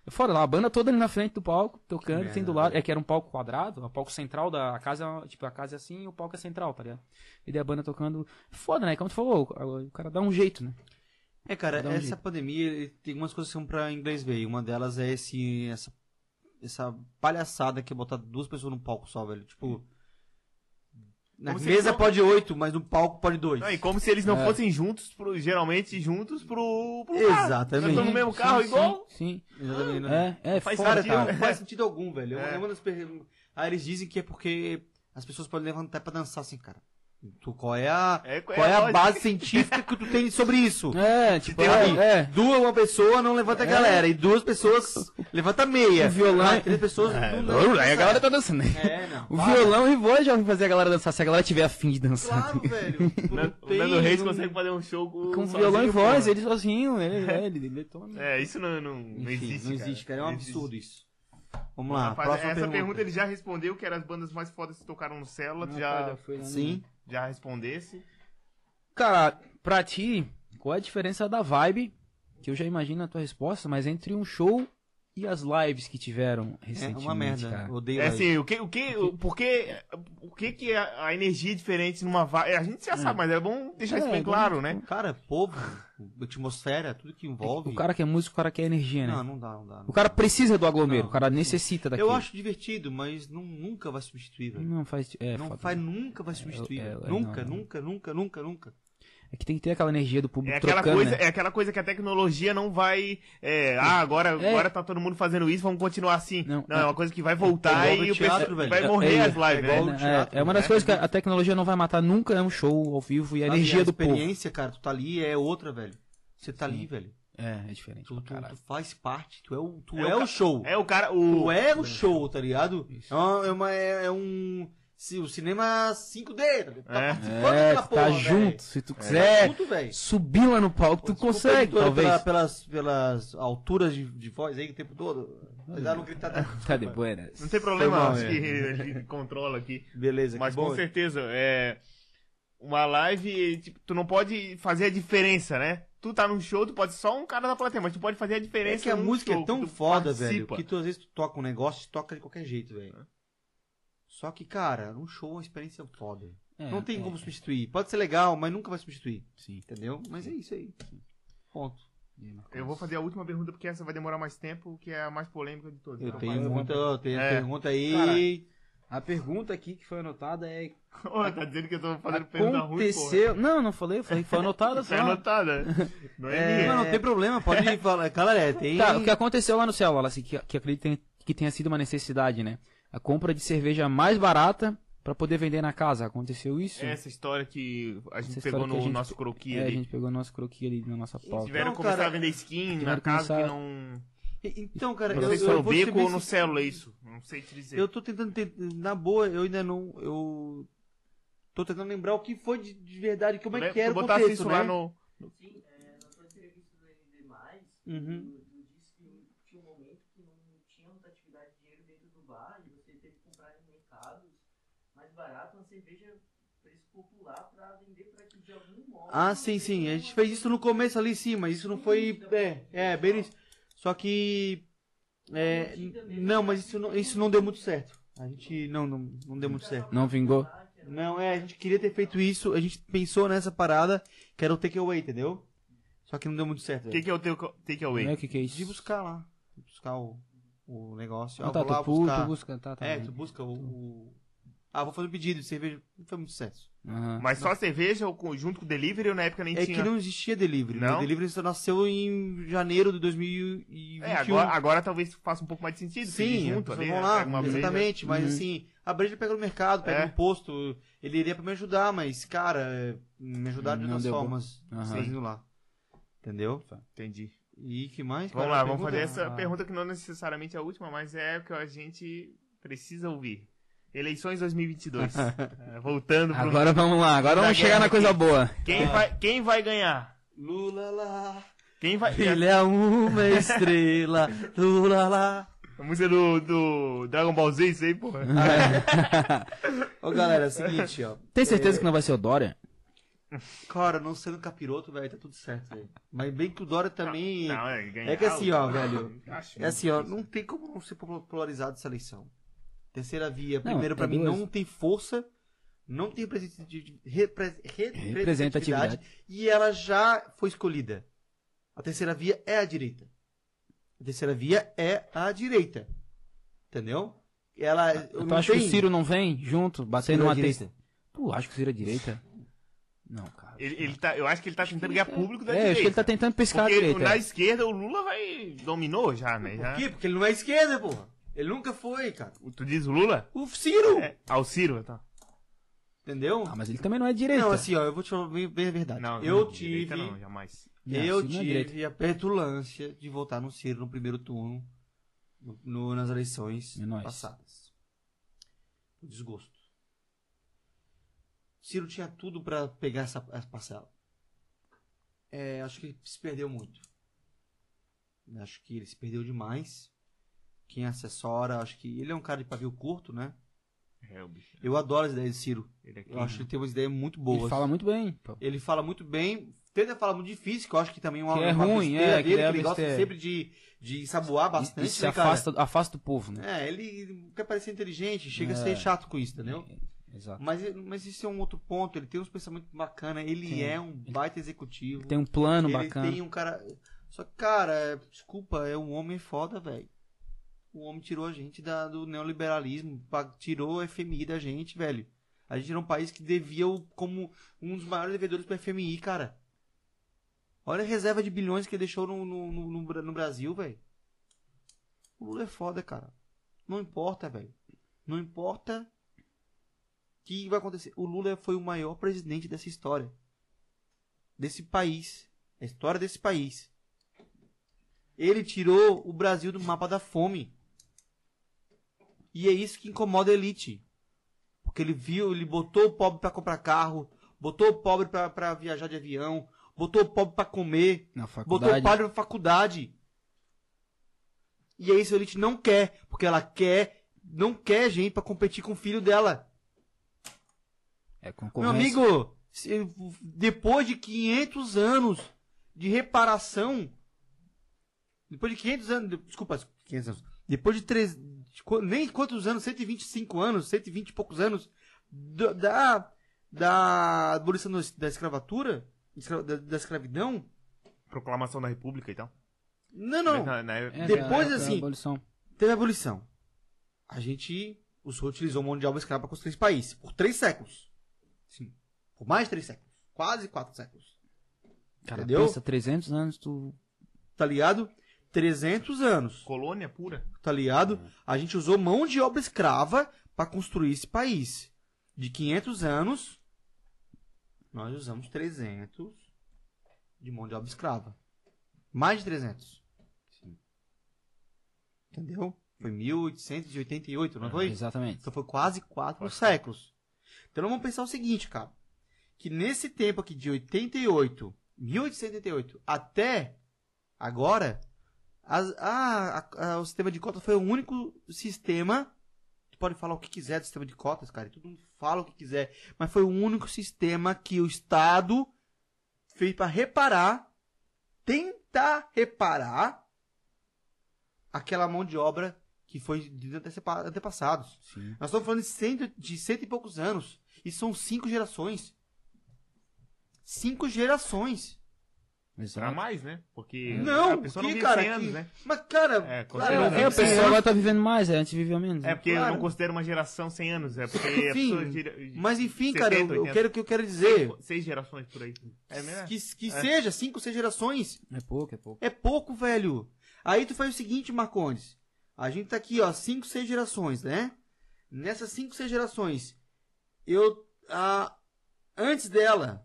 É foda lá, a banda toda ali na frente do palco, tocando, merda, assim, do lado. É que era um palco quadrado, o palco central da a casa, tipo, a casa é assim e o palco é central, tá ligado? E daí a banda tocando. É foda, né? Como tu falou, o cara dá um jeito, né? É, cara, um essa jeito. pandemia tem algumas coisas que são pra inglês ver. e Uma delas é esse, essa, essa palhaçada que é botar duas pessoas num palco só, velho. Tipo. Na Como se mesa não- pode oito, mas no palco pode dois. Não, e como se eles não É. fossem juntos, pro, geralmente juntos pro, pro. Exatamente. Estão no mesmo carro Sim, igual. Sim. Exatamente. sim. É, é, Faz foda, Cara, sentido. cara. não faz sentido algum, velho. É. Uma das per... Aí eles dizem que é porque as pessoas podem levantar pra dançar assim, cara. Tu, qual é a, É, qual é a lógico. base científica que tu tem sobre isso? É, tipo, tem é, um- é. Duas, uma pessoa não levanta a É. galera, e duas pessoas levanta meia. O violão- Ah, três pessoas É, não, não Aí a galera tá dançando. né? É, não. O para. violão e voz já vai fazer a galera dançar, se a galera tiver afim de dançar. Claro, velho. Não Nando Reis não- consegue fazer um show com, Com violão e voz, ele sozinho, ele, é, ele detona. É, isso não, não, não Enfim, existe. não existe, cara. É um Não absurdo existe. isso. Vamos lá, Rapaz, próxima essa pergunta. pergunta. ele já respondeu, que eram as bandas mais fodas que tocaram no Célula. já, né? Sim. Já respondesse. Cara, pra ti, qual é a diferença da vibe, que eu já imagino a tua resposta, mas entre um show e as lives que tiveram É recentemente, uma merda. cara? Odeio É live. assim, o que, o que, o, porque, o que que é a, a energia é diferente numa vibe? A gente já sabe, mas é bom deixar isso É, bem é claro, né? Cara, povo, atmosfera, tudo que envolve. O cara que é músico, o cara quer energia, né? Não, não dá, não dá. não O cara dá. precisa do aglomero, Não, o cara necessita daquilo. Eu acho divertido, mas não, nunca vai substituir, velho. Não faz... É, não foda. vai, nunca vai substituir. é, velho. é, nunca, nunca, nunca, nunca, nunca. É que tem que ter aquela energia do público É aquela, trocando, coisa, né? é aquela coisa que a tecnologia não vai. é, ah, agora, É. agora tá todo mundo fazendo isso, vamos continuar assim. Não, Não, é, é- uma coisa que vai voltar É no e o teatro, velho. vai É- morrer é- as lives, é né? É, teatro, é uma das né? coisas que a tecnologia não vai matar nunca, é um show ao vivo e a Sabe, energia a do povo. experiência, cara, tu tá ali é outra, velho. Você tá Sim. ali, velho. É, é diferente Tu, tu, tu faz parte, tu é o, tu É é o ca- show. É o cara. O, Tu é o show, tá ligado? Isso. É, uma, é, uma- é- é um. Se- O cinema 5D, tá? Tá É. participando É, daquela tu porra, tá velho. junto, se tu Tá quiser junto, velho. subir lá no palco, tu Desculpa, consegue, editora, talvez. pela- pelas, pelas alturas de, de voz aí o tempo todo. Apesar não gritar tanto. Tá de buenas. Não tem problema, acho é. que ele controla aqui. Beleza, Mas que bom. com certeza, é. Uma live, tipo, tu não pode fazer a diferença, né? Tu tá num show, tu pode ser só um cara da plateia, mas tu pode fazer a É diferença. que a música show, é tão tu foda, velho, participa. que tu às vezes tu toca um negócio e toca de qualquer jeito, velho. Só que, cara, num show é uma experiência foda. É, não tem é, como substituir. Pode ser legal, mas nunca vai substituir. Sim. Entendeu? Mas é isso aí. Ponto. Eu vou fazer a última pergunta porque essa vai demorar mais tempo, que é a mais polêmica de todas. Eu Então, tenho muita. É. pergunta aí. A pergunta aqui que foi anotada é. Tá dizendo que eu tô fazendo pergunta ruim, porra. Aconteceu. Não, não falei, eu falei que foi anotada Foi anotada. Não é, É, minha. Não, não tem problema, pode falar. Galera, tem. Tá, o que aconteceu lá no céu, assim, que, que tenha- que tenha sido uma necessidade, né? A compra de cerveja mais barata pra poder vender na casa. Aconteceu isso? Essa história que a gente Essa pegou que no a gente- nosso croquis É, a ali. gente pegou o nosso croquis ali na nossa pauta. Tiveram Não, que começar cara, a vender skin na tiveram que casa que começar- não. E- Então, cara, Não eu, sei se eu no vou beco ou no célula isso. Não sei te dizer. Eu tô tentando, te- na boa, eu ainda não, eu tô tentando lembrar o que foi de, de verdade, como é Lembra que era o botasse contexto, isso né? lá no. Sim, é, na tua entrevista do ND+, Uhum. tu, tu disse que tinha um momento que não tinha muita atividade de dinheiro dentro do bar e você teve que comprar em mercados mais barato uma cerveja preço popular pra vender pra que de algum modo... Ah, sim, sim, a gente fez isso no começo ali, sim, mas isso não foi, é, é, bem isso. Só que, é, não, mas isso não, isso não deu muito certo. A gente, não, não, não deu muito certo. Não vingou? Não, é, a gente queria ter feito isso, a gente pensou nessa parada, que era o takeaway, entendeu? Só que não deu muito certo. O que, que é o takeaway? É o que, que é isso? De buscar lá, de buscar o, o negócio. Ah, tá, tu, pu- buscar. tu busca, tá, tá. É, tu busca o, o- Ah, vou fazer um pedido de cerveja. Não foi muito sucesso. Aham. Mas só a cerveja ou junto com o delivery ou na época nem É tinha? que não existia delivery. né? Não? O delivery só nasceu em janeiro de 2021. É, agora, agora talvez faça um pouco mais de sentido. Sim, junto ali, vão lá, uma breja. exatamente. Mas Uhum. assim, a breja pega no mercado, pega É. no posto. Ele iria pra me ajudar, mas, cara, me ajudaram de outras formas. Fazendo lá. Entendeu? Entendi. E que mais? Vamos cara? lá, vamos Pergunta? fazer essa Ah. pergunta que não necessariamente é a última, mas é o que a gente precisa ouvir. Eleições 2022. É, voltando pro... Agora vamos lá, agora vamos chegar na coisa aqui. boa. Quem, vai, quem vai ganhar? Lula lá. Quem vai... Ele é uma estrela. Lula lá. A música do, do Dragon Ball Z, isso aí, porra. Ô, galera, é o seguinte, ó. Tem certeza que não vai ser o Dória? Cara, não sendo capiroto, velho, tá tudo certo, velho. Mas bem que o Dória também. Não, é, ganhar, É que assim, ó, velho, Acho É assim, ó, não tem como não ser polarizado essa eleição. Terceira via, Não, primeiro, pra é mim, duas. não tem força, não tem representatividade, repre- representatividade, Representatividade. e ela já foi escolhida. A terceira via é a direita. A terceira via é a direita. Entendeu? Ela. Tu não acha que tem- o Ciro não vem junto, batendo Ciro é uma testa? Tu acha que o Ciro é direita? Não, cara. Ele, ele tá, eu acho que ele tá tentando ganhar público da É, direita. acho que ele tá tentando pescar Porque a direita. na esquerda o Lula vai... dominou já, né? Já. Por quê? Porque ele não é esquerda, porra. Ele nunca foi, cara. Tu diz o Lula? O Ciro! É. Ah, o Ciro, tá. Entendeu? Ah, mas ele também não é direita. Não, assim, ó, eu vou te falar bem, bem a verdade. Não, eu não, tive. direita Não, jamais. Eu não é tive a petulância de votar no Ciro no primeiro turno no, no- nas eleições É passadas. O desgosto. Ciro tinha tudo pra pegar essa, essa parcela. É, acho que ele se perdeu muito. Acho que ele se perdeu demais. Quem assessora, acho que ele é um cara de pavio curto, né? É, o bicho. Eu adoro as ideias de Ciro. Ele aqui, Eu acho que ele tem umas ideias muito boas. Ele fala muito bem. pô. Ele fala muito bem, tenta falar muito difícil, que eu acho que também é uma, Que é uma ruim, é, que dele, é que ele gosta sempre de, de saboar bastante, E se né, cara? afasta, afasta do povo, né? É, ele quer parecer inteligente, chega a É. ser chato com isso, entendeu? Exato. Mas, mas isso é um outro ponto, ele tem uns pensamentos bacanas, ele Tem. é um baita executivo. Tem um plano ele bacana. tem um cara... Só que, cara, é- desculpa, é um homem foda, velho. O homem tirou a gente da, do neoliberalismo, tirou o FMI da gente, velho. A gente era um país que devia o- como um dos maiores devedores pro FMI, cara. Olha a reserva de bilhões que ele deixou no, no, no, no Brasil, velho. O Lula é foda, cara. Não importa, velho. Não importa o que vai acontecer. O Lula foi o maior presidente dessa história. Desse país. A história desse país. Ele tirou o Brasil do mapa da fome. E é isso que incomoda a elite. Porque ele viu, ele botou o pobre pra comprar carro, botou o pobre pra- pra viajar de avião, botou o pobre pra comer, botou o pobre pra faculdade. E é isso a elite não quer, porque ela quer, não quer gente pra competir com o filho dela. É Meu concorrência. amigo, se- depois de 500 anos de reparação, depois de 500 anos, desculpa, 500 anos, depois de três, de qu- nem quantos anos, 125 anos, 120 e poucos anos do- da da abolição da escravatura, escra- da, da escravidão, Proclamação da República e tal. não, não, Na- na- É, depois, da- da assim, abolição. teve a abolição. A gente, o senhor utilizou mão de obra escrava para construir esse país por três séculos. Sim, por mais de três séculos, quase quatro séculos. Cara, Entendeu? pensa, 300 anos tu... tá ligado? 300 anos, Colônia pura. tá ligado? A gente usou mão de obra escrava para construir esse país. De 500 anos, nós usamos 300 de mão de obra escrava. Mais de 300. Entendeu? Foi 1888, não foi? Exatamente. Então foi quase quatro séculos. Então vamos pensar o seguinte, cara. Que nesse tempo aqui de 88, 1888 até agora, as- a- a- a- o sistema de cotas foi o único sistema. Tu pode falar o que quiser do sistema de cotas, cara. Todo mundo fala o que quiser. Mas foi o único sistema que o Estado fez para reparar, tentar reparar aquela mão de obra que foi de antepassados. Sim. Nós estamos falando de cento, de cento e poucos anos. E são cinco gerações. Cinco gerações. Pra Exato. mais, né? Porque Não, a pessoa não que, vive cara, 100 anos, que- né? Mas, cara, É, cara, não eu- É, o 100 pessoal anos- agora tá vivendo mais, é, antes vivia menos. É né? porque eu Claro. não considero uma geração 100 anos, é porque a Enfim, pessoa gira- mas enfim, 70, cara, eu, eu 80. quero o que eu quero dizer. Seis gerações por aí. É mesmo? Que, que É. seja cinco, seis gerações. É pouco, é pouco. É pouco, velho. Aí tu faz o seguinte, Marcondes. A gente tá aqui, ó, cinco, seis gerações, né? Nessas cinco, seis gerações, eu. ah, antes dela,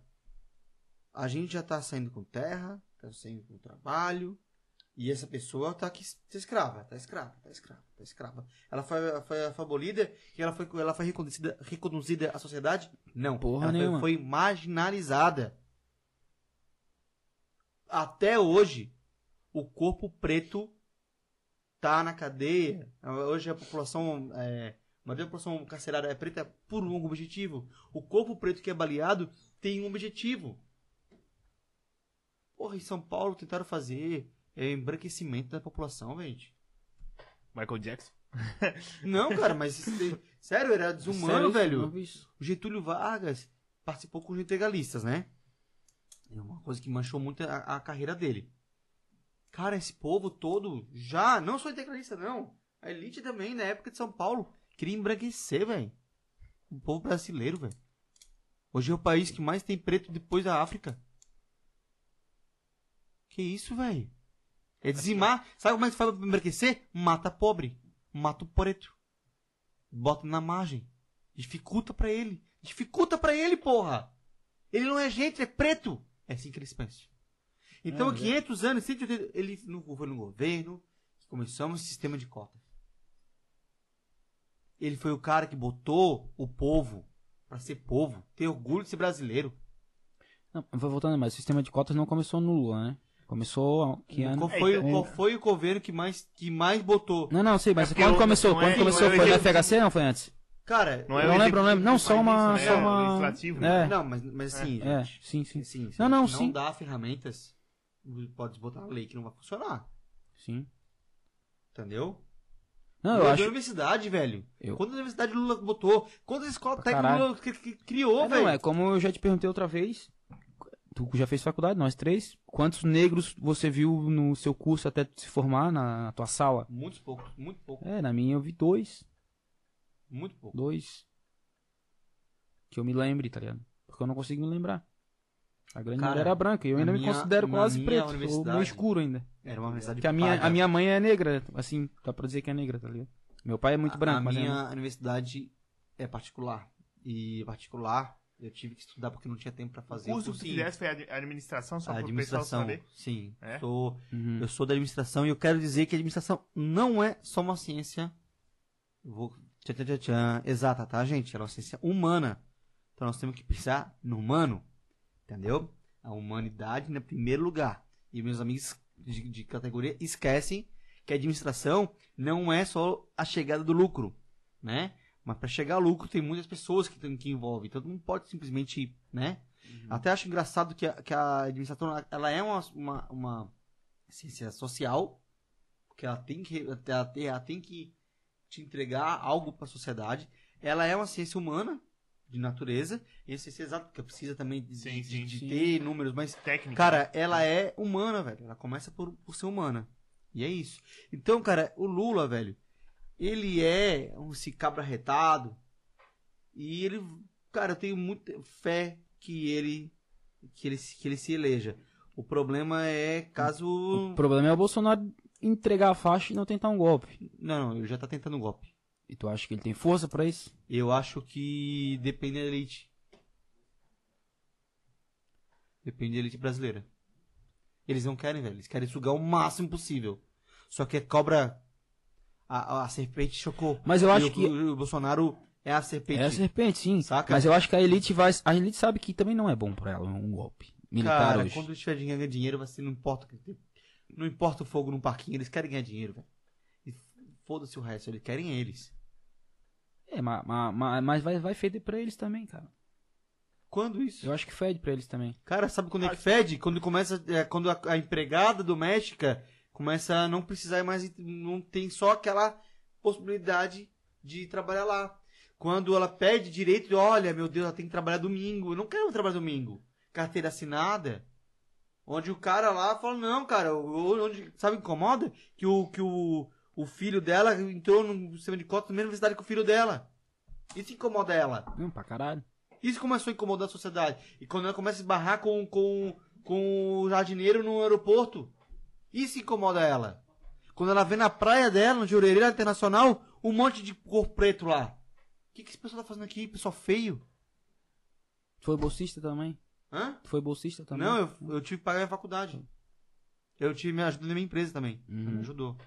a gente já tá saindo com terra, tá saindo com trabalho. E essa pessoa tá aqui tá escrava, tá escrava, tá escrava, tá escrava. Ela foi, foi afabolida e ela foi, ela foi reconduzida, reconduzida à sociedade? Não. Porra ela foi- nenhuma. foi marginalizada. Até hoje, o corpo preto tá na cadeia. Hoje a população, é, a maioria da população carcerária é preta por um objetivo. O corpo preto que é baleado tem um objetivo. Porra, em São Paulo tentaram fazer é, embranquecimento da população, gente. Michael Jackson. Não, cara, mas isso- sério, era desumano, Sério, velho. O Getúlio Vargas participou com os integralistas, né? É uma coisa que manchou muito a, a carreira dele. Cara, esse povo todo já, não só integralista, não. A elite também, na época de São Paulo, queria embranquecer, velho. O povo brasileiro, velho. Hoje é o país que mais tem preto depois da África. Que isso, velho? É dizimar. Sabe como é que faz pra embranquecer? Mata pobre. Mata o preto. Bota na margem. Dificulta pra ele. Dificulta pra ele, porra. Ele não é gente, é preto. É assim que eles pensam. Então, É, há 500 anos, 180, ele no, foi no governo que começamos o sistema de cotas. Ele foi o cara que botou o povo pra ser povo, ter orgulho de ser brasileiro. Não, vou voltando, mas o sistema de cotas não começou no Lula, né? Começou que ano? Qual foi, É, qual foi o governo que mais, que mais botou? Não, não, sei, mas É quando começou? não Quando é- começou? não é Foi no o- FHC ou não foi antes? Cara, Não é Eu não lembro, não lembro. Não, só uma- só né? uma- O legislativo. É. Não, mas, mas assim, É, gente, sim, sim. Sim, se Não, não, gente sim. não dá ferramentas, pode botar uma lei que não vai funcionar. Sim. Entendeu? Não, eu da acho. universidade, velho. Eu- Quantas universidades Lula botou? Quantas escolas técnicas. Lula cri- cri- criou, É, velho? não, é como eu já te perguntei outra vez. Tu já fez faculdade, nós três. Quantos negros você viu no seu curso até se formar na, na tua sala? Muitos poucos, muito pouco, É, na minha eu vi dois. muito pouco. Dois. Que eu me lembre, tá ligado? Porque eu não consigo me lembrar. A grande Cara, era branca. E eu ainda me minha- considero na quase preto. Ou meio escuro ainda. Era uma universidade Porque a minha, paga. a minha mãe é negra, assim, dá pra dizer que é negra, tá ligado? Meu pai é muito branco, a mas é- minha universidade é particular. E particular, eu tive que estudar porque não tinha tempo pra O fazer. curso que fizesse foi ad- administração, só A para o pessoal administração, saber. sim. É? Sou, Uhum. eu sou da administração e eu quero dizer que a administração não é só uma ciência. eu Vou, tchan, tchan, tchan, tchan, exata, tá, gente? Ela é uma ciência humana. Então nós temos que pensar no humano. Entendeu? A humanidade em primeiro lugar. E meus amigos de, de categoria esquecem que a administração não é só a chegada do lucro, né? Mas para chegar ao lucro tem muitas pessoas que, tem- que envolvem. Então não pode simplesmente, né? Até acho engraçado que a, que a administração ela é uma, uma, uma ciência social, porque ela tem que ela tem, ela tem que te entregar algo para a sociedade. Ela é uma ciência humana de natureza, e a ciência exata porque precisa também de, Sim, de- sim, de sim. ter números, mas Técnica. Cara, ela é humana, velho. Ela começa por, por ser humana. E é isso. Então, cara, o Lula, velho, ele é um cabra retado. E ele, cara, eu tenho muita fé que ele que ele, se- que ele se eleja. O problema é caso O problema é o Bolsonaro entregar a faixa e não tentar um golpe. não, não, ele já tá tentando um golpe. E tu acha que ele tem força pra isso? Eu acho que depende da elite. Depende da elite brasileira. Eles não querem, velho. Eles querem sugar o máximo possível. Só que é cobra. A, a serpente chocou. Mas eu E acho o, que o Bolsonaro é a serpente. é a serpente, sim. Saca? Mas eu acho que a elite vai. A elite sabe que também não é bom pra ela um golpe militar Cara, hoje. quando tiver dinheiro, ganhar dinheiro, você não importa. Não importa o fogo num parquinho, eles querem ganhar dinheiro, velho. E foda-se o resto, eles querem eles. É, mas, mas, mas vai, vai feder pra eles também, cara. Quando isso? Eu acho que fede pra eles também. Cara, sabe quando é que fede? Quando começa. é, quando a, a empregada doméstica começa a não precisar mais. Não tem só aquela possibilidade de trabalhar lá. Quando ela pede direito olha, meu Deus, ela tem que trabalhar domingo. Eu não quero trabalhar domingo. Carteira assinada. Onde o cara lá fala, não, cara, onde, sabe o que incomoda? Que o, que o, o filho dela entrou no sistema de cotas na mesma universidade que o filho dela. Isso incomoda ela. Não, pra caralho. Isso começou a incomodar a sociedade. E quando ela começa a esbarrar com, com, com o jardineiro no aeroporto, isso incomoda ela. Quando ela vê na praia dela, no Jureira Internacional, um monte de cor preto lá. O que, que esse pessoal tá fazendo aqui? Pessoal feio? Tu foi bolsista também? Hã? Tu foi bolsista também? Não, eu, eu tive que pagar a faculdade. Eu tive me ajuda da minha empresa também. Uhum. Me ajudou.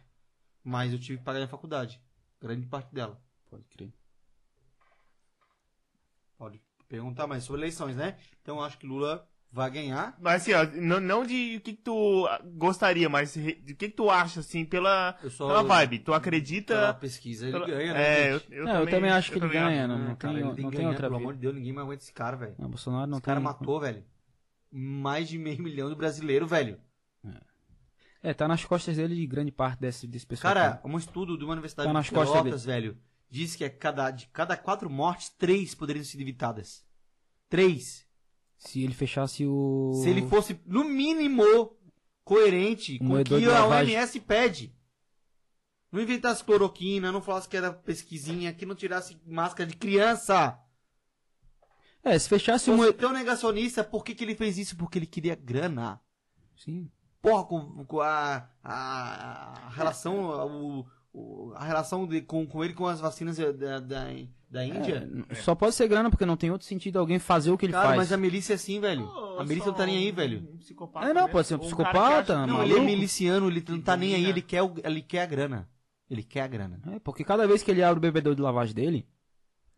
Mas eu tive que pagar a faculdade. Grande parte dela. Pode crer. Pode perguntar mais sobre eleições, né? Então eu acho que Lula vai ganhar. Mas assim, ó, não, não de o que, que tu gostaria, mas de o que, que tu acha, assim, pela, só, pela vibe. Tu Pela acredita. pesquisa ele pela- ganha, né? É, eu, eu, Não, eu também acho que ele ganha, acho. não, não cara, tem, não tem outra pelo vez. amor de Deus, ninguém mais aguenta esse cara, velho. Não, Bolsonaro não Esse cara tem... matou, velho. Mais de meio milhão de brasileiros, velho. É, tá nas costas dele de grande parte desse, desse pessoal. Cara, um estudo de uma universidade Tá de nas costas Pelotas, velho, diz que a cada, de cada quatro mortes, três poderiam ser evitadas. Três. Se ele fechasse o... Se ele fosse, no mínimo, coerente Um com o moedor que a. OMS pede. Não inventasse cloroquina, não falasse que era pesquisinha, que não tirasse máscara de criança. É, se fechasse Se o... fosse moe- tão negacionista, por que, que ele fez isso? Porque ele queria grana. Sim. Porra, com, com a, a, a relação, o, o- a relação de, com, com ele com as vacinas da, da, da, da Índia. É, Só pode ser grana, porque não tem outro sentido alguém fazer o que ele Cara, faz. mas a milícia é assim, velho. a milícia não tá nem aí, velho. Um psicopata É, não, mesmo. pode ser um psicopata, que acha- Não, maluco. ele é miliciano, ele não tá nem aí, ele quer, o- ele quer a grana. Ele quer a grana. É, porque cada vez que ele abre o bebedouro de lavagem dele,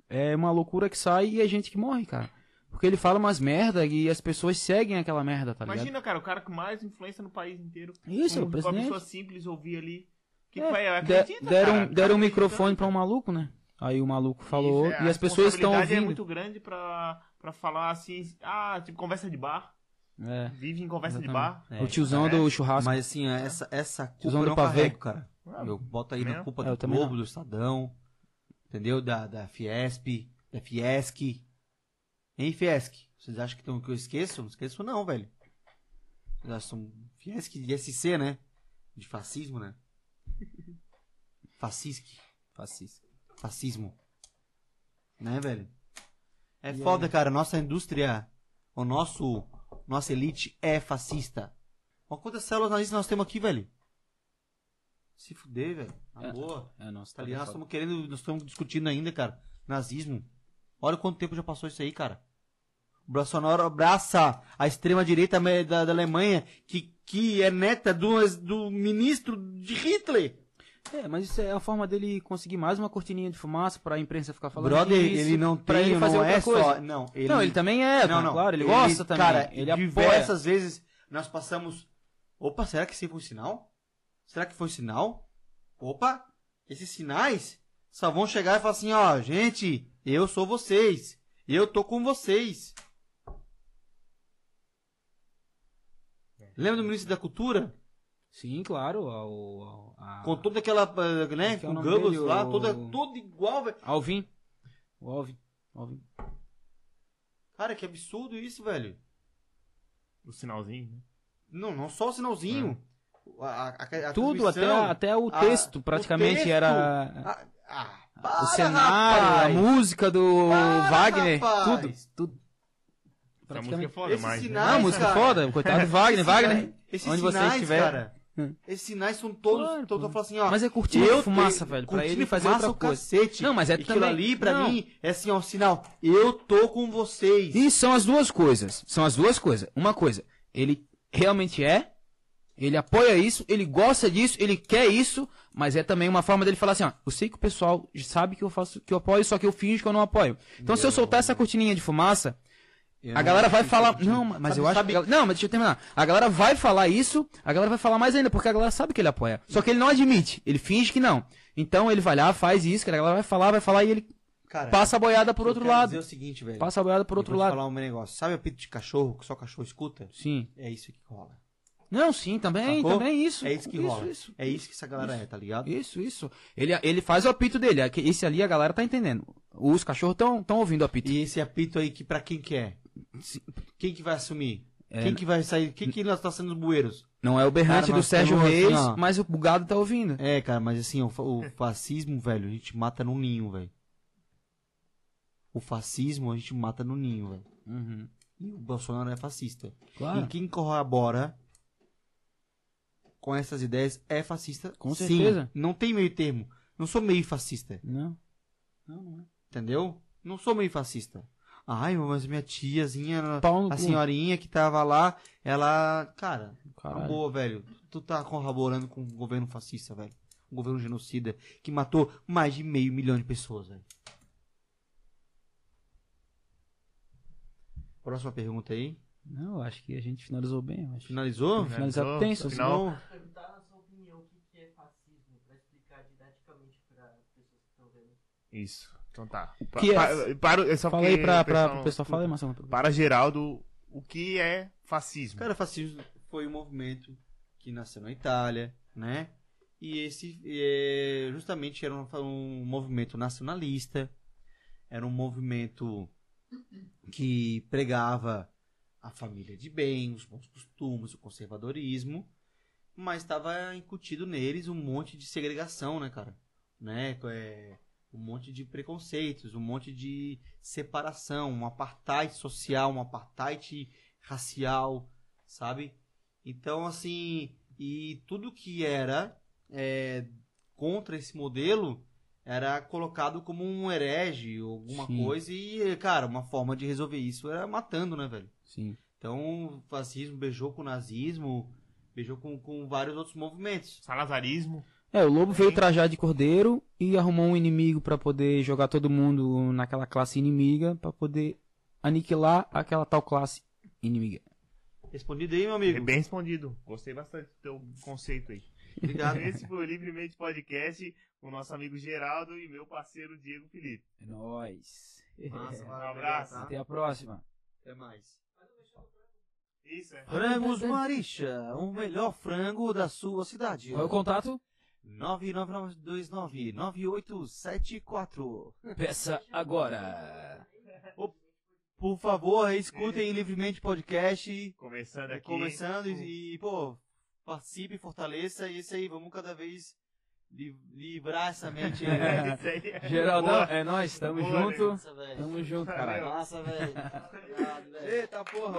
é uma loucura que sai e é gente que morre, cara. Porque ele fala umas merda e as pessoas seguem aquela merda, tá ligado? Imagina, cara, o cara com mais influência no país inteiro. Isso, um, o Uma presidente. pessoa simples ouvir ali. Que É, de- acredita, deram cara. deram um microfone pra acredita. um maluco, né? Aí o maluco falou Isso, é, e a as pessoas estão responsabilidade ouvindo. é muito grande pra, pra falar assim, ah, tipo, conversa de bar. É, Vive em conversa de exatamente. bar. o tiozão É. do churrasco. Mas assim, essa, essa culpa Tiozão eu não pavê. carrego, cara. Eu boto aí na culpa É, do Globo, não. do Estadão, entendeu? Da, da Fiesp, da Fiesc. Hein, Fiesc? Vocês acham que, tão, que eu esqueço? Não esqueço não, velho. Vocês acham que são Fiesc de SC, né? De fascismo, né? Fascisque. Fascista. Fascismo. Né, velho? É foda, cara. Nossa indústria, o nosso, nossa elite é fascista. Olha quantas células nazistas nós temos aqui, velho. Se fuder, velho. Na É. boa. É, nossa, Tá ligado? Nós estamos querendo, nós estamos discutindo ainda, cara. Nazismo. Olha quanto tempo já passou isso aí, cara. O Bolsonaro abraça a extrema-direita da, da Alemanha, que, que é neta do, do ministro de Hitler. É, mas isso é a forma dele conseguir mais uma cortininha de fumaça pra imprensa ficar falando Brother, disso, ele não pra tem, ele fazer não outra é coisa. só... Não, ele, Não, ele também é, não, não. claro, ele, gosta também. Cara, ele apoia. diversas vezes nós passamos. Opa, será que esse foi um sinal? Será que foi um sinal? Opa, esses sinais só vão chegar e falar assim: ó, gente, eu sou vocês. Eu tô com vocês. Lembra do ministro da Cultura? Sim, claro. ao- ao- a- Com toda aquela. eh, né? é o Com Goebbels dele, lá, o- toda, todo igual, velho. Alvin. O Alvin. Alvin. Cara, que absurdo isso, velho. O sinalzinho, né? Não, não só o sinalzinho. A, a, a- a Tudo, até, até o a- texto, o praticamente texto. era. Ah, ah, o para, cenário, rapaz. a música do Para, Wagner, rapaz. tudo, tudo. Essa música é foda, Esses mas... sinais- Ah, a música cara. foda, coitado do Wagner, Esses Wagner. sinais- Esses onde você sinais, estiver. cara. Hum. Esses sinais são todos. Claro, todos falam assim, ó. Mas é cortina eu de fumaça, velho, pra ele fazer fumaça outra é coisa. Cacete. Não, mas é Aquilo também- ali, pra não. mim, é assim, ó, um sinal. Eu tô com vocês. E são as duas coisas. São as duas coisas. Uma coisa, ele realmente é Ele apoia isso, ele gosta disso, ele quer isso, mas é também uma forma dele falar assim, ó, eu sei que o pessoal sabe que eu faço, que eu apoio, só que eu finjo que eu não apoio. Então se eu soltar essa cortininha de fumaça, Eu a galera vai falar, isso é não, mas Sabe- eu acho sabe- que, não, mas deixa eu terminar. A galera vai falar isso, a galera vai falar mais ainda, porque a galera sabe que ele apoia. Só que ele não admite, ele finge que não. Então ele vai lá, faz isso, que a galera vai falar, vai falar e ele Cara, passa a boiada por outro lado. dizer o seguinte, velho. Passa a boiada por outro lado. falar um negócio. Sabe apito de cachorro que só cachorro escuta? Sim. É isso que rola. Não, sim, também, Sacou? também isso. É isso que isso, rola. Isso, É isso que essa galera é, tá ligado? Isso, isso. Ele, ele faz o apito dele. Aqui- Esse ali a galera tá entendendo. Os cachorros estão tão ouvindo o apito. E esse apito aí que pra quem que é? Quem que vai assumir? É, Quem que vai sair? Quem que nós tá sendo os bueiros? Não é o berrante Cara, do Sérgio assim, Reis, ó. mas o bugado tá ouvindo. É, cara, mas assim, o, o fascismo, velho, a gente mata no ninho, velho. O fascismo a gente mata no ninho, velho. Uhum. E o Bolsonaro é fascista. Claro. E quem corrobora com essas ideias é fascista. Com sim. certeza. Não tem meio termo. Não sou meio fascista. Não. Não, não é. Entendeu? Não sou meio fascista. Ai, mas minha tiazinha, Pau a cu. senhorinha que tava lá, ela. Cara, Caralho. na boa, velho. Tu tá corroborando com um governo fascista, velho. Um governo genocida que matou mais de meio milhão de pessoas, velho. Próxima pergunta aí. Não, acho que a gente finalizou bem. Acho. Finalizou? Finalizou? tenso. Final. Não. Perguntar na sua opinião o que é fascismo, pra explicar didaticamente para as pessoas que estão vendo. Isso. Então tá. que é- Pa- para, é só Fala aí porque pra, o pra, pessoal. Fala aí. Marcelo. Para Geraldo, o que é fascismo? Cara, fascismo foi um movimento que nasceu na Itália, né? E esse é, justamente era um, um movimento nacionalista, era um movimento que pregava a família de bem, os bons costumes, o conservadorismo, mas estava incutido neles um monte de segregação, né, cara? Né? É, um monte de preconceitos, um monte de separação, um apartheid social, um apartheid racial, sabe? Então, assim, e tudo que era é, contra esse modelo era colocado como um herege ou alguma Sim. coisa e, cara, uma forma de resolver isso era matando, né, velho? Sim. Então, o fascismo beijou com o nazismo, beijou com, com vários outros movimentos. Salazarismo. É, o lobo veio trajar de cordeiro e arrumou um inimigo pra poder jogar todo mundo naquela classe inimiga pra poder aniquilar aquela tal classe inimiga. Respondido aí, meu É amigo. bem respondido. Gostei bastante do teu conceito aí. Obrigado. Esse foi o Livremente Podcast com o nosso amigo Geraldo e meu parceiro Diego Felipe. É nóis. Massa, Um abraço. tá? Até a próxima. Até mais. Isso, é. Frangos Marisha, o melhor frango da sua cidade. Qual é o contato? 999299874. Peça agora. Por favor, escutem livremente podcast. Começando aqui. Começando e, e, pô, participe, fortaleça. E isso aí, vamos cada vez li- livrar essa mente. É isso aí. Geraldão, Boa. é nóis, tamo Boa, junto. Nossa. Tamo junto, caralho. Obrigado, velho. Eita porra.